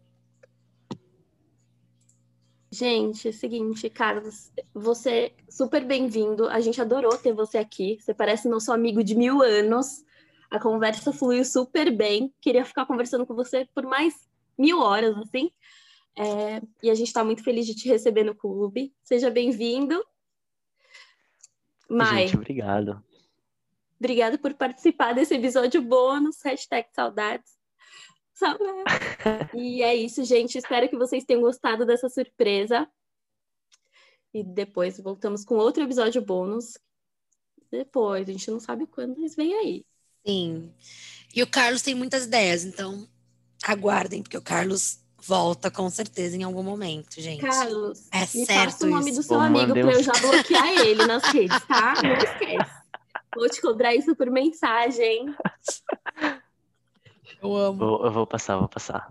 Gente, é o seguinte, Carlos, você é super bem-vindo. A gente adorou ter você aqui. Você parece nosso amigo de mil anos. A conversa fluiu super bem. Queria ficar conversando com você por mais mil horas, assim. É, e a gente está muito feliz de te receber no clube. Seja bem-vindo. Mai, gente, obrigado. obrigada por participar desse episódio bônus. Hashtag saudades. Saudades. E é isso, gente. Espero que vocês tenham gostado dessa surpresa. E depois voltamos com outro episódio bônus. Depois, a gente não sabe quando, mas vem aí. Sim. E o Carlos tem muitas ideias, então aguardem, porque o Carlos volta com certeza em algum momento, gente. Carlos, é me certo passa o nome isso. do seu Pô, amigo um- eu já bloquear ele nas redes, tá? Não esquece. Vou te cobrar isso por mensagem. Eu amo. Vou- eu vou passar, vou passar.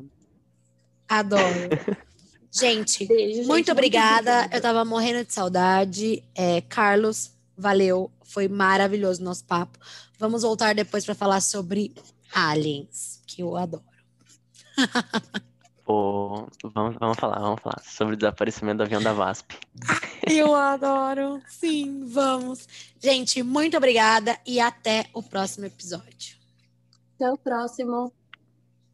Adoro. Gente, Beijo, gente. muito obrigada. obrigada. Eu tava morrendo de saudade. É, Carlos, valeu. Foi maravilhoso o nosso papo. Vamos voltar depois para falar sobre aliens, que eu adoro. Pô, vamos, vamos falar, vamos falar sobre o desaparecimento do avião da VASP. Eu adoro. Sim, vamos. Gente, muito obrigada e até o próximo episódio. Até o próximo.